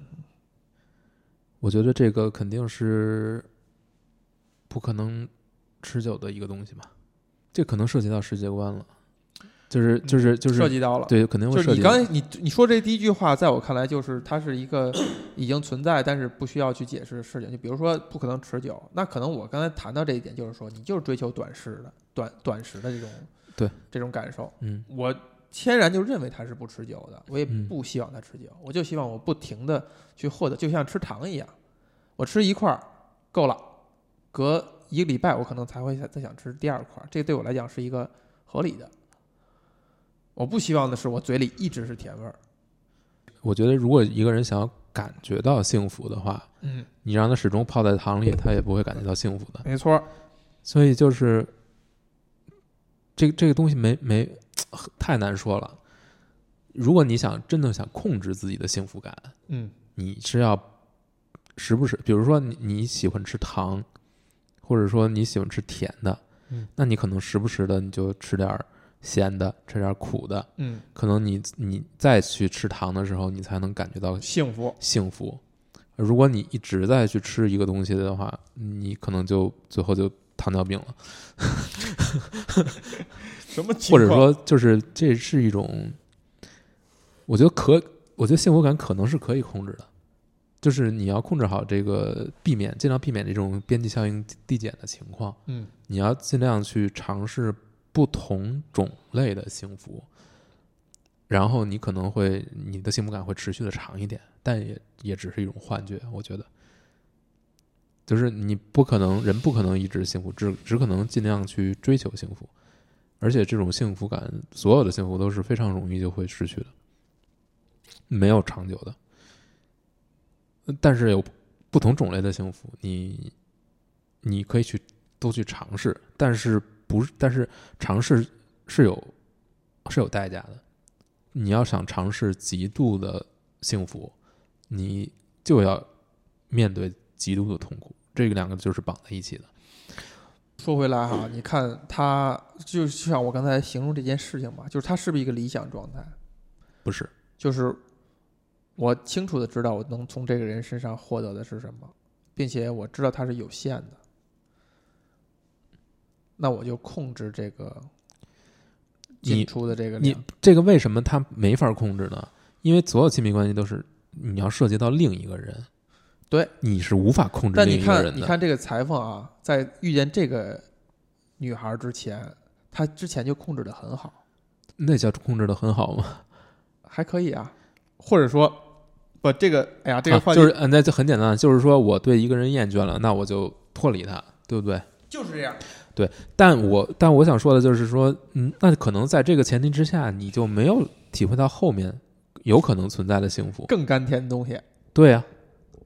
我觉得这个肯定是不可能持久的一个东西吧。这可能涉及到世界观了，就是就是就是涉及到了。对，肯定会就是涉及到。你刚才你你说这第一句话，在我看来就是它是一个 已经存在，但是不需要去解释的事情。就比如说不可能持久，那可能我刚才谈到这一点，就是说你就是追求短视的、短短时的这种对这种感受。嗯我天然就认为它是不持久的，我也嗯不希望它持久，我就希望我不停的去获得，就像吃糖一样，我吃一块儿够了，隔一个礼拜我可能才会再再想吃第二块儿，这对我来讲是一个合理的。我不希望的是我嘴里一直是甜味儿。我觉得如果一个人想要感觉到幸福的话，嗯，你让他始终泡在糖里，他也不会感觉到幸福的。没错。所以就是这个这个东西没没太难说了。如果你想真的想控制自己的幸福感，嗯你是要时不时，比如说你你喜欢吃糖，或者说你喜欢吃甜的，嗯。那你可能时不时的你就吃点儿咸的，吃点儿苦的，嗯，可能你你再去吃糖的时候，你才能感觉到幸福。幸福。如果你一直在去吃一个东西的话，你可能就最后就糖尿病了，什么或者说就是这是一种，我觉得可，我觉得幸福感可能是可以控制的，就是你要控制好这个，避免尽量避免这种边际效应递减的情况，嗯你要尽量去尝试不同种类的幸福，然后你可能会你的幸福感会持续的长一点，但也也只是一种幻觉，我觉得。就是你不可能，人不可能一直幸福，只只可能尽量去追求幸福，而且这种幸福感，所有的幸福都是非常容易就会失去的，没有长久的。但是有不同种类的幸福，你你可以去都去尝试，但是不是？但是尝试是有是有代价的。你要想尝试极度的幸福，你就要面对极度的痛苦，这个两个就是绑在一起的。说回来哈，你看他就像我刚才形容这件事情吧，就是他是不是一个理想状态？不是，就是我清楚的知道我能从这个人身上获得的是什么，并且我知道它是有限的，那我就控制这个你进出的这个你量。这个为什么他没法控制呢？因为所有亲密关系都是你要涉及到另一个人，对，你是无法控制但你看，另一个人的。你看这个裁缝啊，在遇见这个女孩之前，他之前就控制的很好，那叫控制的很好吗？还可以啊，或者说不，这个哎呀，这个啊话题、就是，嗯，那就很简单，就是说我对一个人厌倦了，那我就脱离他，对不对？就是这样。对但我但我想说的就是说，嗯，那可能在这个前提之下，你就没有体会到后面有可能存在的幸福。更甘甜的东西。对呀、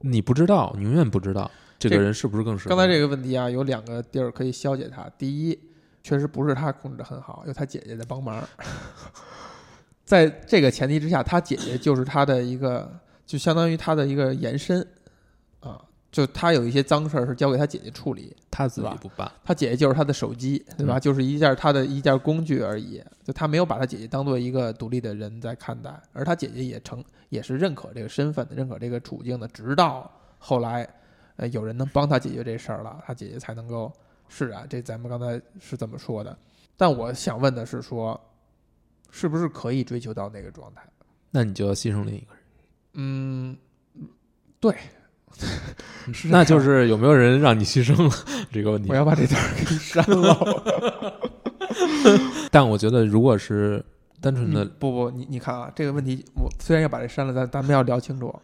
你不知道，你永远不知道这个人是不是更适合。刚才这个问题啊，有两个地儿可以消解它。第一，确实不是他控制的很好，有他姐姐在帮忙。在这个前提之下，他姐姐就是他的一个，就相当于他的一个延伸啊。就他有一些脏事儿是交给他姐姐处理，他自己不办，他姐姐就是他的手机，对吧？嗯就是一件他的一件工具而已。就他没有把他姐姐当做一个独立的人在看待，而他姐姐也成也是认可这个身份的，认可这个处境的。直到后来，呃，有人能帮他解决这事儿了，他姐姐才能够释然。这咱们刚才是怎么说的。但我想问的是说，是不是可以追求到那个状态？那你就要牺牲另一个人。嗯，对，是那就是有没有人让你牺牲了这个问题我。要把这段儿给删了。但我觉得，如果是单纯你的，不不，你你看啊，这个问题我虽然要把这删了，但咱们要聊清楚，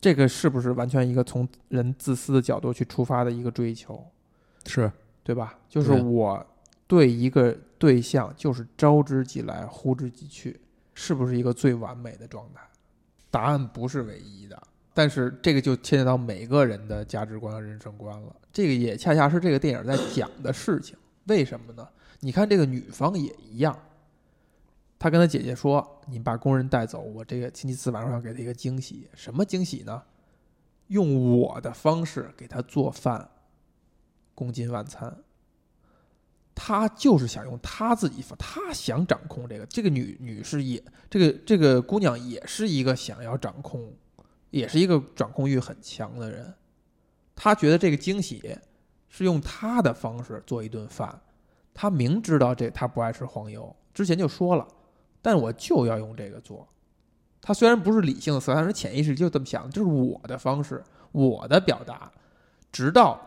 这个是不是完全一个从人自私的角度去出发的一个追求，是对吧？就是我对一个对象就是招之即来，呼之即去，是不是一个最完美的状态？答案不是唯一的，但是这个就牵扯到每个人的价值观和人生观了。这个也恰恰是这个电影在讲的事情。为什么呢？你看这个女方也一样，她跟她姐姐说：“你把工人带走，我这个星期四晚上要给她一个惊喜。什么惊喜呢？用我的方式给她做饭，共进晚餐。”他就是想用他自己他，想掌控这个。这个女女士也，这个这个姑娘也是一个想要掌控，也是一个掌控欲很强的人。他觉得这个惊喜是用他的方式做一顿饭，他明知道这他不爱吃黄油，之前就说了，但我就要用这个做。他虽然不是理性的思考，但是潜意识就这么想，这是我的方式，我的表达。直到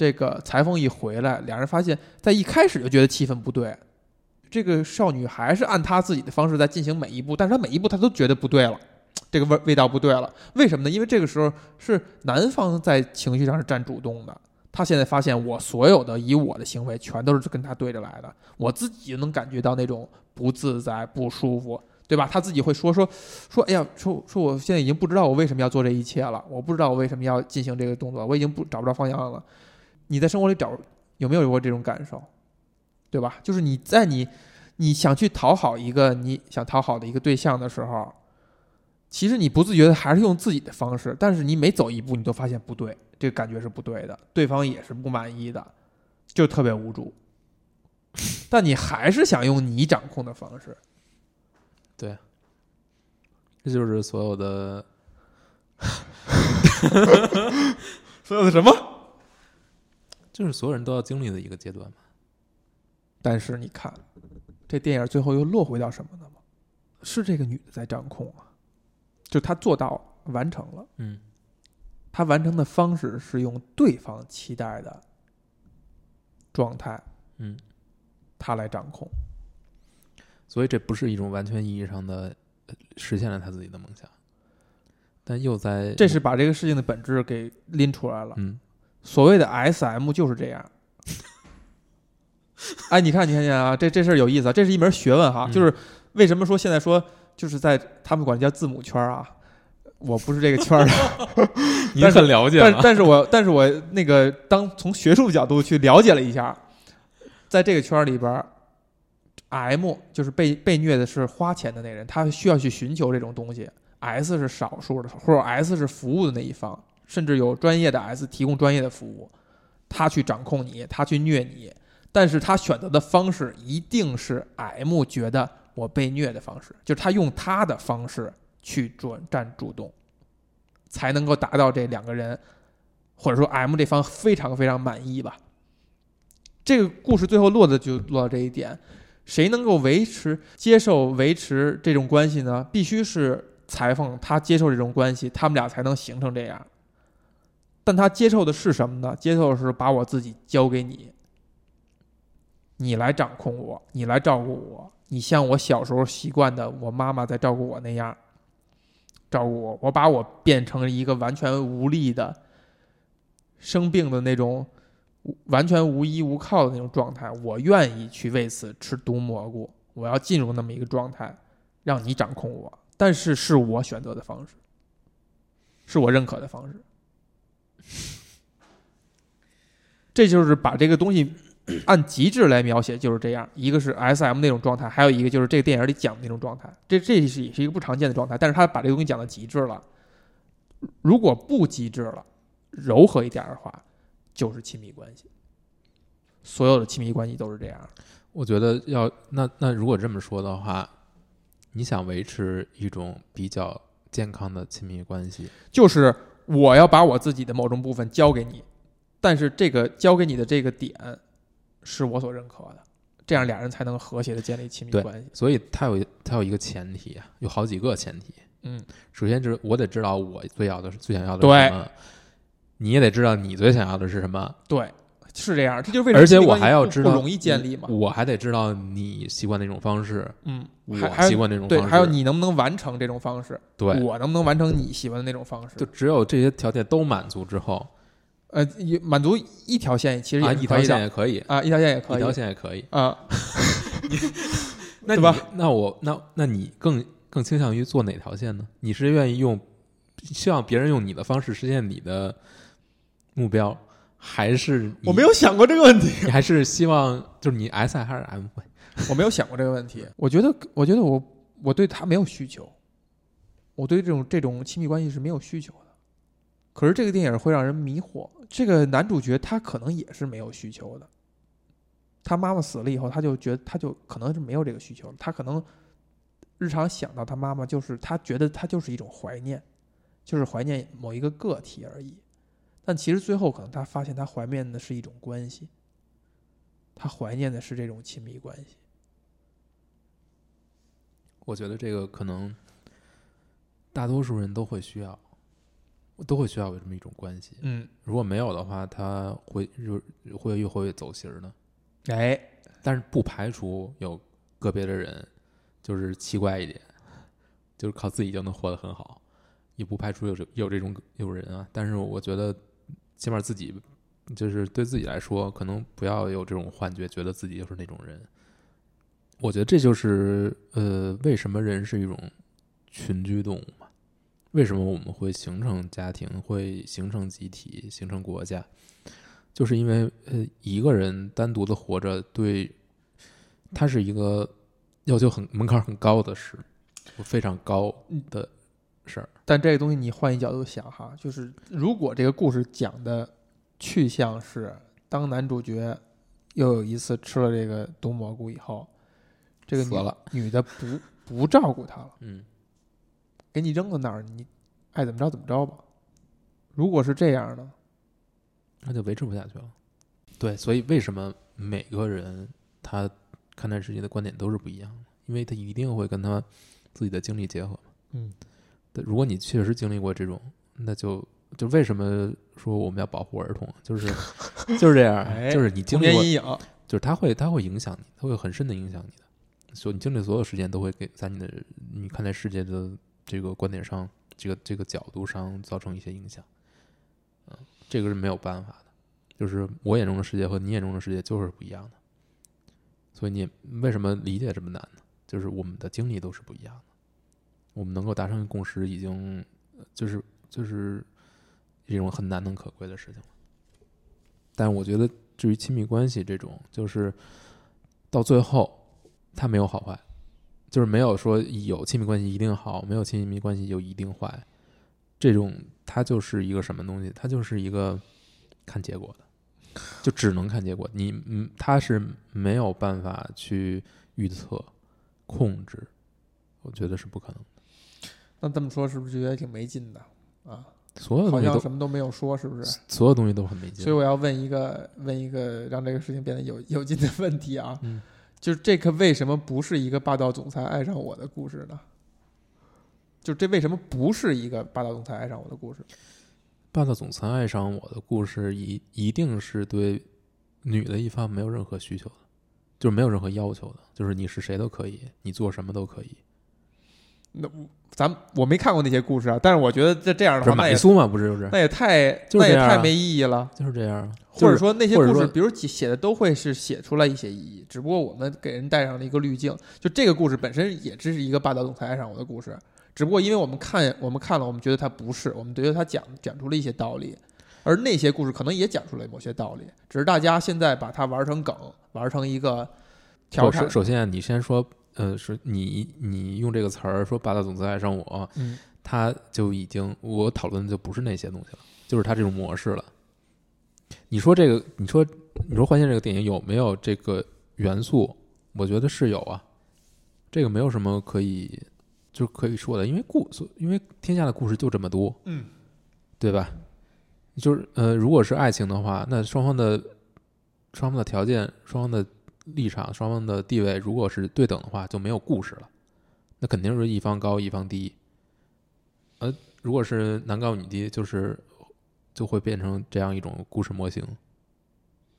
这个裁缝一回来，两人发现，在一开始就觉得气氛不对，这个少女还是按她自己的方式在进行每一步，但是她每一步她都觉得不对了，这个味味道不对了。为什么呢？因为这个时候是男方在情绪上是占主动的，他现在发现我所有的以我的行为全都是跟他对着来的，我自己能感觉到那种不自在、不舒服，对吧？他自己会说说说，哎呀，说说我现在已经不知道我为什么要做这一切了，我不知道我为什么要进行这个动作，我已经不找不着方向了。你在生活里找有没有过这种感受，对吧？就是你在你你想去讨好一个你想讨好的一个对象的时候，其实你不自觉的还是用自己的方式，但是你每走一步，你都发现不对，这个感觉是不对的，对方也是不满意的，就特别无助。但你还是想用你掌控的方式，对这就是所有的，所有的什么？就是所有人都要经历的一个阶段嘛。但是你看，这电影最后又落回到什么呢吗？是这个女的在掌控啊，就她做到完成了，嗯，她完成的方式是用对方期待的状态，嗯，她来掌控。所以这不是一种完全意义上的呃实现了她自己的梦想，但又在这是把这个事情的本质给拎出来了。嗯所谓的 SM 就是这样。哎，你看，你看见啊，这这事儿有意思啊，这是一门学问哈。嗯就是为什么说现在说就是在他们管这叫字母圈啊，我不是这个圈儿的，你很了解了，但但是我但是我那个当从学术角度去了解了一下，在这个圈里边，M 就是被被虐的是花钱的那人，他需要去寻求这种东西；S 是少数的，或者 S 是服务的那一方，甚至有专业的 S 提供专业的服务，他去掌控你，他去虐你，但是他选择的方式一定是 M 觉得我被虐的方式，就是他用他的方式去转占主动，才能够达到这两个人，或者说 M 这方非常非常满意吧。这个故事最后落的就落到这一点，谁能够维持、接受、维持这种关系呢？必须是裁缝他接受这种关系，他们俩才能形成这样。但他接受的是什么呢？接受的是把我自己交给你，你来掌控我，你来照顾我，你像我小时候习惯的，我妈妈在照顾我那样照顾我，我把我变成一个完全无力的、生病的那种完全无依无靠的那种状态。我愿意去为此吃毒蘑菇，我要进入那么一个状态，让你掌控我，但是是我选择的方式，是我认可的方式。这就是把这个东西按极致来描写，就是这样。一个是 S M 那种状态，还有一个就是这个电影里讲的那种状态。这这是也是一个不常见的状态，但是他把这个东西讲到极致了。如果不极致了，柔和一点的话，就是亲密关系。所有的亲密关系都是这样。我觉得要那那如果这么说的话，你想维持一种比较健康的亲密关系，就是我要把我自己的某种部分交给你，但是这个交给你的这个点是我所认可的，这样俩人才能和谐的建立亲密关系。所以它有它有一个前提啊，有好几个前提。嗯，首先就是我得知道我最要的是最想要的是什么，你也得知道你最想要的是什么，对，是这样，这就是为什么而且我还要知道容易建立嘛。我还得知道你习惯哪种方式，嗯，我还还有习惯那种对，方式，还有你能不能完成这种方式？对，我能不能完成你喜欢的那种方式？就只有这些条件都满足之后呃，也满足一条线其实啊，一条也可以的线也可以，啊，一条线也可以一条线也可以。啊。那你对吧？那我那那你更更倾向于做哪条线呢？你是愿意用希望别人用你的方式实现你的目标，还是我没有想过这个问题，你还是希望就是你 S I 还是 M 会？我没有想过这个问题。我觉得，我觉得我我对他没有需求，我对这种这种亲密关系是没有需求的。可是这个电影会让人迷惑，这个男主角他可能也是没有需求的。他妈妈死了以后，他就觉得他就可能是没有这个需求了。他可能日常想到他妈妈，就是他觉得他就是一种怀念，就是怀念某一个个体而已。但其实最后可能他发现，他怀念的是一种关系，他怀念的是这种亲密关系。我觉得这个可能大多数人都会需要，都会需要有这么一种关系。嗯，如果没有的话，他会就会越会越走形儿的。哎，但是不排除有个别的人就是奇怪一点，就是靠自己就能活得很好，也不排除有这有这种有人啊。但是我觉得，起码自己就是对自己来说，可能不要有这种幻觉，觉得自己就是那种人。我觉得这就是呃，为什么人是一种群居动物嘛？为什么我们会形成家庭，会形成集体，形成国家？就是因为呃，一个人单独的活着，对他是一个要求很门槛很高的事，非常高的事儿。但这个东西你换一角度想哈，就是如果这个故事讲的去向是，当男主角又有一次吃了这个毒蘑菇以后，这个女死了女的不不照顾他了，嗯，给你扔在那儿，你爱怎么着怎么着吧。如果是这样呢？那就维持不下去了。对，所以为什么每个人他看待世界的观点都是不一样的？因为他一定会跟他自己的经历结合嘛。嗯，对，如果你确实经历过这种，那就就为什么说我们要保护儿童？就是 就是这样，哎就是你经历过阴影，就是他会他会影响你，他会很深的影响你的，所你经历所有时间都会给在你的你看待世界的这个观点上，这个这个角度上造成一些影响。嗯，这个是没有办法的，就是我眼中的世界和你眼中的世界就是不一样的，所以你为什么理解这么难呢？就是我们的经历都是不一样的，我们能够达成共识，已经就是就是一种很难能可贵的事情了。但我觉得，至于亲密关系这种，就是到最后，它没有好坏，就是没有说有亲密关系一定好，没有亲密关系就一定坏。这种它就是一个什么东西？它就是一个看结果的，就只能看结果。你嗯，它是没有办法去预测、控制，我觉得是不可能的。那这么说是不是觉得挺没劲的啊？所有东西都，像什么都没有说，是不是？所有东西都很没劲所以。我要问一个问一个让这个事情变得有有劲的问题啊，嗯就是这个为什么不是一个霸道总裁爱上我的故事呢？就这为什么不是一个霸道总裁爱上我的故事？霸道总裁爱上我的故事一一定是对女的一方没有任何需求的，就是没有任何要求的，就是你是谁都可以，你做什么都可以。那我咱我没看过那些故事啊，但是我觉得这这样的话，那也买书嘛，不是就是那也太就是啊那也太没意义了。就是这样啊，或者说那些故事，比如写写的都会是写出来一些意义，只不过我们给人带上了一个滤镜。就这个故事本身也只是一个霸道总裁爱上我的故事，只不过因为我们看我们看了，我们觉得它不是，我们觉得它讲讲出了一些道理，而那些故事可能也讲出了某些道理，只是大家现在把它玩成梗，玩成一个调侃首。先啊你先说，呃，是你你用这个词儿说霸道总裁爱上我，嗯，他就已经我讨论的就不是那些东西了，就是他这种模式了。你说这个，你说你说《幻线》这个电影有没有这个元素？我觉得是有啊，这个没有什么可以就是可以说的，因为故因为天下的故事就这么多，嗯，对吧？就是呃，如果是爱情的话，那双方的双方的条件、双方的立场、双方的地位如果是对等的话，就没有故事了。那肯定是一方高一方低。呃，如果是男高女低，就是就会变成这样一种故事模型。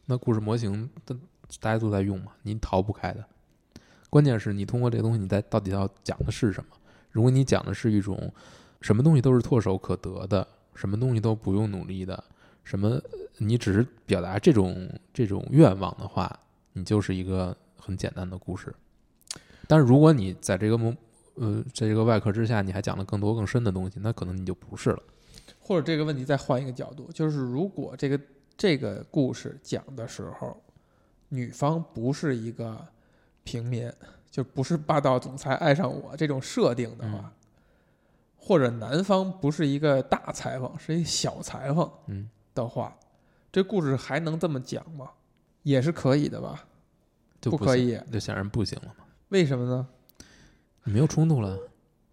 那故事模型，大家都在用嘛，你逃不开的。关键是你通过这个东西，你在到底要讲的是什么？如果你讲的是一种什么东西都是唾手可得的，什么东西都不用努力的，什么你只是表达这种这种愿望的话，你就是一个很简单的故事。但是如果你在这个模呃在这个外壳之下，你还讲了更多更深的东西，那可能你就不是了。或者这个问题再换一个角度，就是如果这个这个故事讲的时候，女方不是一个平民，就不是霸道总裁爱上我这种设定的话，或者男方不是一个大裁缝，是一小裁缝，嗯的话，这故事还能这么讲吗？也是可以的吧？就不不可以，就显然不行了嘛，为什么呢？你没有冲突了。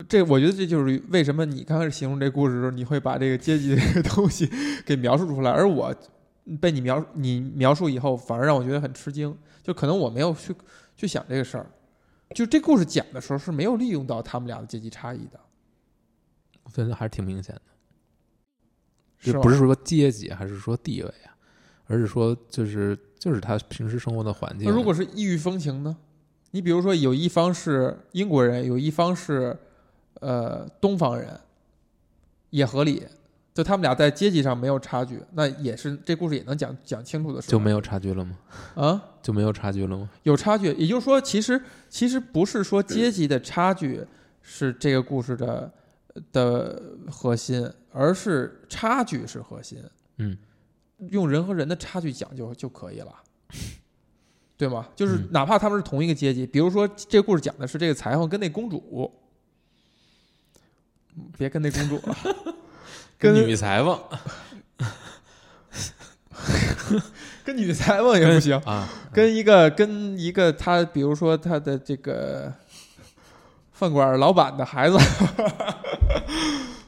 这我觉得这就是为什么你刚开始形容这故事的时候，你会把这个阶级这个东西 给描述出来，而我被你描你描述以后，反而让我觉得很吃惊。就可能我没有去去想这个事儿，就这故事讲的时候是没有利用到他们俩的阶级差异的，我觉得还是挺明显的，是不是说阶级，还是说地位啊，而是说就是就是他平时生活的环境啊。那如果是异域风情呢？你比如说有一方是英国人，有一方是呃东方人，也合理。就他们俩在阶级上没有差距，那也是这故事也能讲讲清楚的时候，就没有差距了吗？啊？就没有差距了吗？有差距，也就是说，其实其实不是说阶级的差距是这个故事的的核心，而是差距是核心。嗯，用人和人的差距讲就就可以了，对吗？就是嗯哪怕他们是同一个阶级，比如说这个故事讲的是这个裁缝跟那公主，嗯别跟那公主了，跟女裁缝 跟女裁缝也不行，啊，跟一个跟一个他，比如说他的这个饭馆老板的孩子，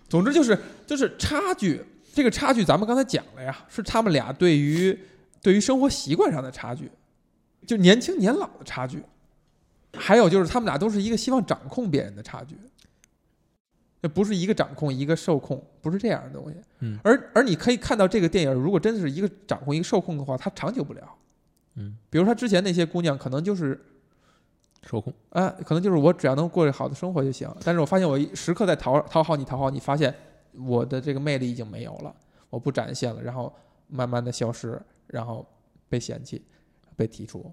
总之就是就是差距，这个差距咱们刚才讲了呀，是他们俩对于对于生活习惯上的差距，就年轻年老的差距，还有就是他们俩都是一个希望掌控别人的差距。这不是一个掌控一个受控，不是这样的东西。嗯而而你可以看到这个电影，如果真的是一个掌控一个受控的话，它长久不了。嗯，比如他之前那些姑娘，可能就是受控。啊，可能就是我只要能过着好的生活就行。但是我发现我时刻在讨讨好你，讨好你，发现我的这个魅力已经没有了，我不展现了，然后慢慢的消失，然后被嫌弃，被剔除。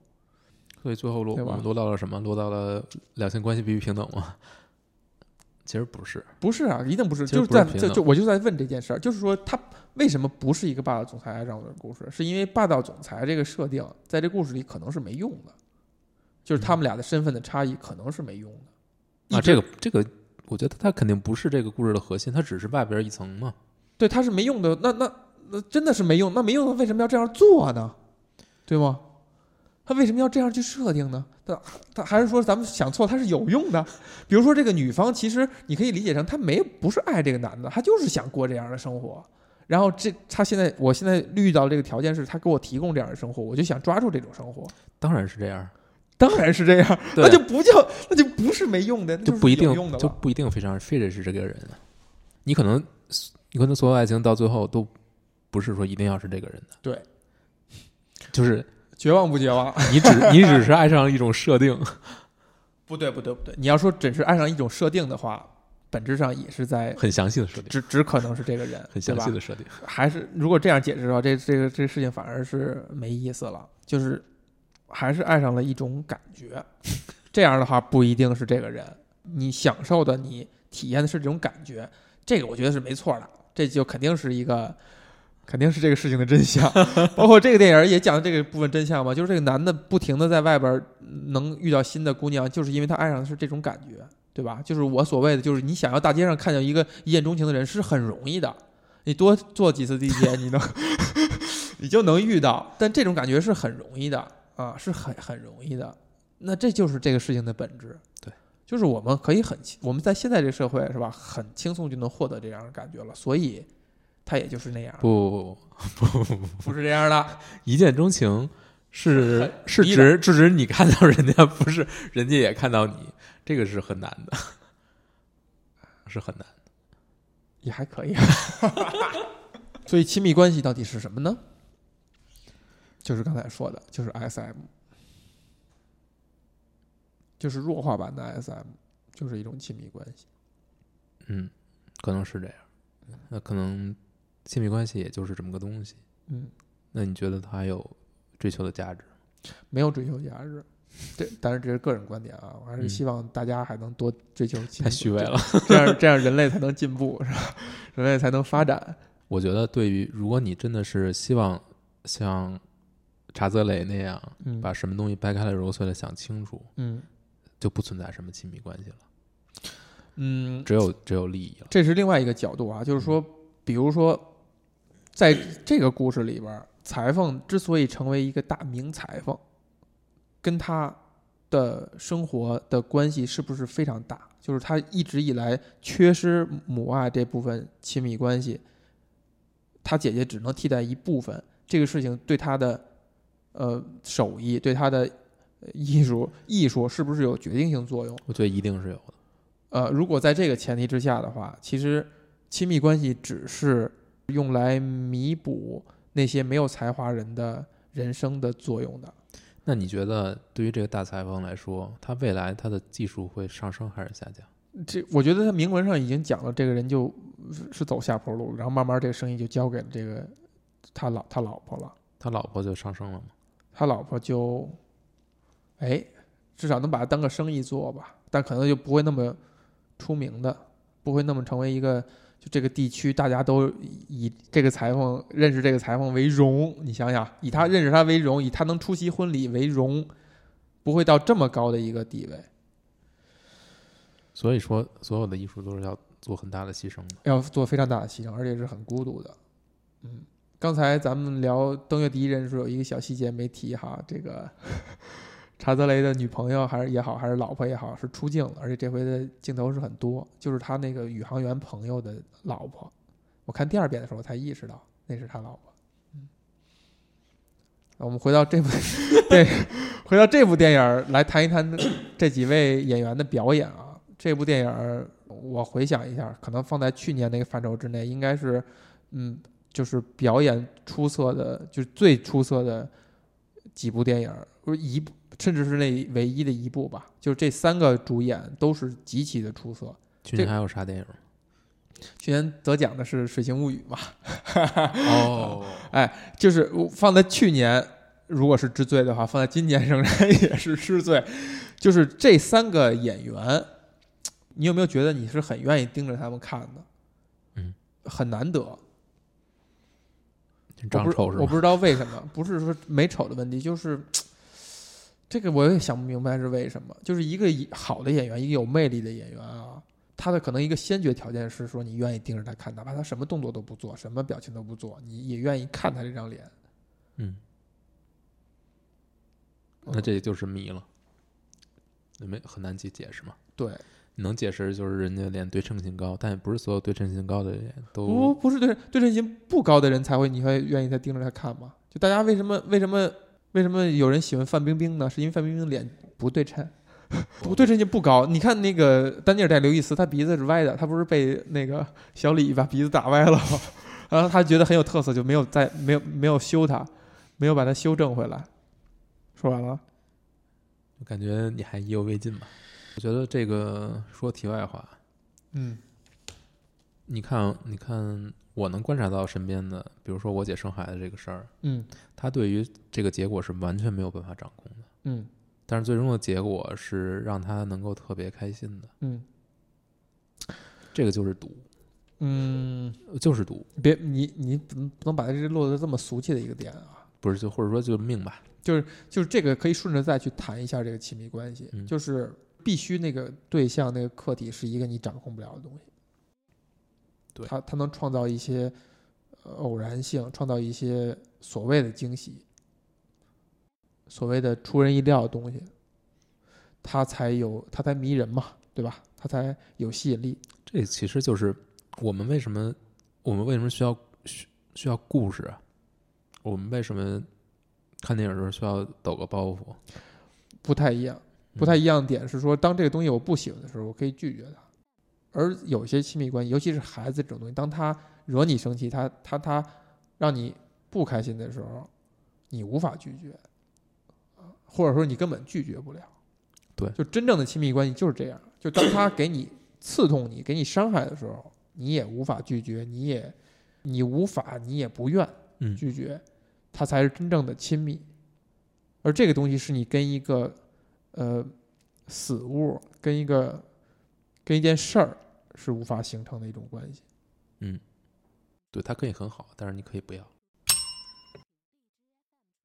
所以最后落我们落到了什么？落到了两性关系必须平等吗？其实不是，不是啊，一定不是，就是在这不是平等就我就在问这件事儿，就是说他为什么不是一个霸道总裁爱上我的故事？是因为霸道总裁这个设定在这故事里可能是没用的，就是他们俩的身份的差异可能是没用的。啊，这个这个，我觉得它肯定不是这个故事的核心，它只是外边一层嘛。对，它是没用的，那那那真的是没用，那没用的为什么要这样做呢？对吗？他为什么要这样去设定呢？他他还是说咱们想错，他是有用的。比如说这个女方，其实你可以理解成她没不是爱这个男的，她就是想过这样的生活。然后这他现在我现在遇到这个条件是他给我提供这样的生活，我就想抓住这种生活。当然是这样，当然是这样，那就不叫那就不是没用的，就不一定用的。就不一定非常非得是这个人啊。你可能你可能所有爱情到最后都不是说一定要是这个人的，对，就是绝望不绝望？你只 你只是爱上了一种设定，不对不对不对，你要说只是爱上一种设定的话，本质上也是在很详细的设定，只只可能是这个人，很详细的设定。还是如果这样解释的话，这这个这个事情反而是没意思了，就是还是爱上了一种感觉。这样的话不一定是这个人，你享受的、你体验的是这种感觉，这个我觉得是没错的，这就肯定是一个。肯定是这个事情的真相，包括这个电影也讲的这个部分真相嘛，就是这个男的不停的在外边能遇到新的姑娘，就是因为他爱上的是这种感觉，对吧？就是我所谓的，就是你想要大街上看见一个一见钟情的人是很容易的，你多坐几次地铁，你能 你就能遇到，但这种感觉是很容易的啊，是很很容易的。那这就是这个事情的本质。对，就是我们可以很轻我们在现在这个社会是吧，很轻松就能获得这样的感觉了，所以他也就是那样，不，不不不，不是这样的。一见钟情是是低指是指你看到人家，不是人家也看到你，这个是很难的，是很难。也还可以。所以亲密关系到底是什么呢？就是刚才说的，就是 SM，就是弱化版的 SM，就是一种亲密关系。嗯，可能是这样。那可能亲密关系也就是这么个东西。嗯，那你觉得它有追求的价值？没有追求价值。这当然这是个人观点啊，我还是嗯希望大家还能多追求太虚伪了。这样这样人类才能进步，是吧？人类才能发展。我觉得，对于如果你真的是希望像查泽雷那样嗯，把什么东西掰开了揉碎了想清楚，嗯就不存在什么亲密关系了，嗯，只有只有利益了。这是另外一个角度啊，就是说，比如说，在这个故事里边，裁缝之所以成为一个大名裁缝，跟他的生活的关系是不是非常大？就是他一直以来缺失母爱这部分亲密关系，他姐姐只能替代一部分，这个事情对他的呃手艺，对他的呃艺术艺术是不是有决定性作用？我觉得一定是有的。呃，如果在这个前提之下的话，其实亲密关系只是用来弥补那些没有才华人的人生的作用的。那你觉得，对于这个大裁缝来说，他未来他的技术会上升还是下降？这我觉得他铭文上已经讲了，这个人就是是走下坡路，然后慢慢这个生意就交给了这个他老他老婆了，他老婆就上升了吗？他老婆就，哎，至少能把它当个生意做吧，但可能就不会那么出名的，不会那么成为一个就这个地区大家都以这个裁缝认识这个裁缝为荣。你想想，以他认识他为荣，以他能出席婚礼为荣，不会到这么高的一个地位，所以说，所有的艺术都是要做很大的牺牲的。要做非常大的牺牲，而且是很孤独的。嗯，刚才咱们聊登月第一人的时候，有一个小细节没提哈，这个 查德雷的女朋友还是也好，还是老婆也好，是出镜了，而且这回的镜头是很多，就是他那个宇航员朋友的老婆。我看第二遍的时候才意识到那是他老婆。嗯，我们回到这部 对，回到这部电影来谈一谈这几位演员的表演啊。这部电影我回想一下，可能放在去年那个范畴之内，应该是，嗯，就是表演出色的，就是最出色的几部电影，不是一部，甚至是那唯一的一部吧。就是这三个主演都是极其的出色。这去年还有啥电影？去年得奖的是《水形物语》嘛，哦，哎就是放在去年，如果是知罪的话，放在今年仍然 也是知罪。就是这三个演员，你有没有觉得你是很愿意盯着他们看的？嗯，很难得。长丑是吗？我不知道为什么，不是说美丑的问题，就是这个我也想不明白是为什么。就是一个好的演员，一个有魅力的演员啊，他的可能一个先决条件是说你愿意盯着他看，哪怕他什么动作都不做，什么表情都不做，你也愿意看他这张脸。嗯，那这就是谜了，没很难去解释嘛。对，你能解释就是人家脸对称性高，但也不是所有对称性高的脸不都不是对对称性不高的人才会，你会愿意再盯着他看吗？就大家为什么为什么为什么有人喜欢范冰冰呢？是因为范冰冰脸不对称，不对称性不高。你看那个丹尼尔戴刘易斯，他鼻子是歪的，他不是被那个小李把鼻子打歪了吗？然后他觉得很有特色，就没有再没有没有修他，没有把它修正回来。说完了，我感觉你还意犹未尽吧。我觉得这个说题外话，嗯。你看，你看，我能观察到身边的，比如说我姐生孩子这个事儿，嗯。她对于这个结果是完全没有办法掌控的，嗯。但是最终的结果是让她能够特别开心的，嗯。这个就是赌，嗯，就是赌，别你你不能把这落得这么俗气的一个点啊。不是就或者说就是命吧，就是这个可以顺着再去谈一下这个亲密关系，嗯。就是必须那个对象那个客体是一个你掌控不了的东西，对它它能创造一些呃偶然性，创造一些所谓的惊喜，所谓的出人意料的东西，它才有它才迷人嘛，对吧？它才有吸引力。这其实就是我们为什么我们为什么需要需需要故事啊？我们为什么看电影的时候需要抖个包袱，不太一样。不太一样的点是说，当这个东西我不喜欢的时候，我可以拒绝它。而有些亲密关系，尤其是孩子这种东西，当他惹你生气，他他他让你不开心的时候，你无法拒绝，啊，或者说你根本拒绝不了。对就真正的亲密关系就是这样，就当他给你刺痛你、给你伤害的时候，你也无法拒绝，你也你无法，你也不愿嗯拒绝，他才是真正的亲密。而这个东西是你跟一个呃死物、跟一个跟一件事儿是无法形成的一种关系。嗯对，它可以很好，但是你可以不要。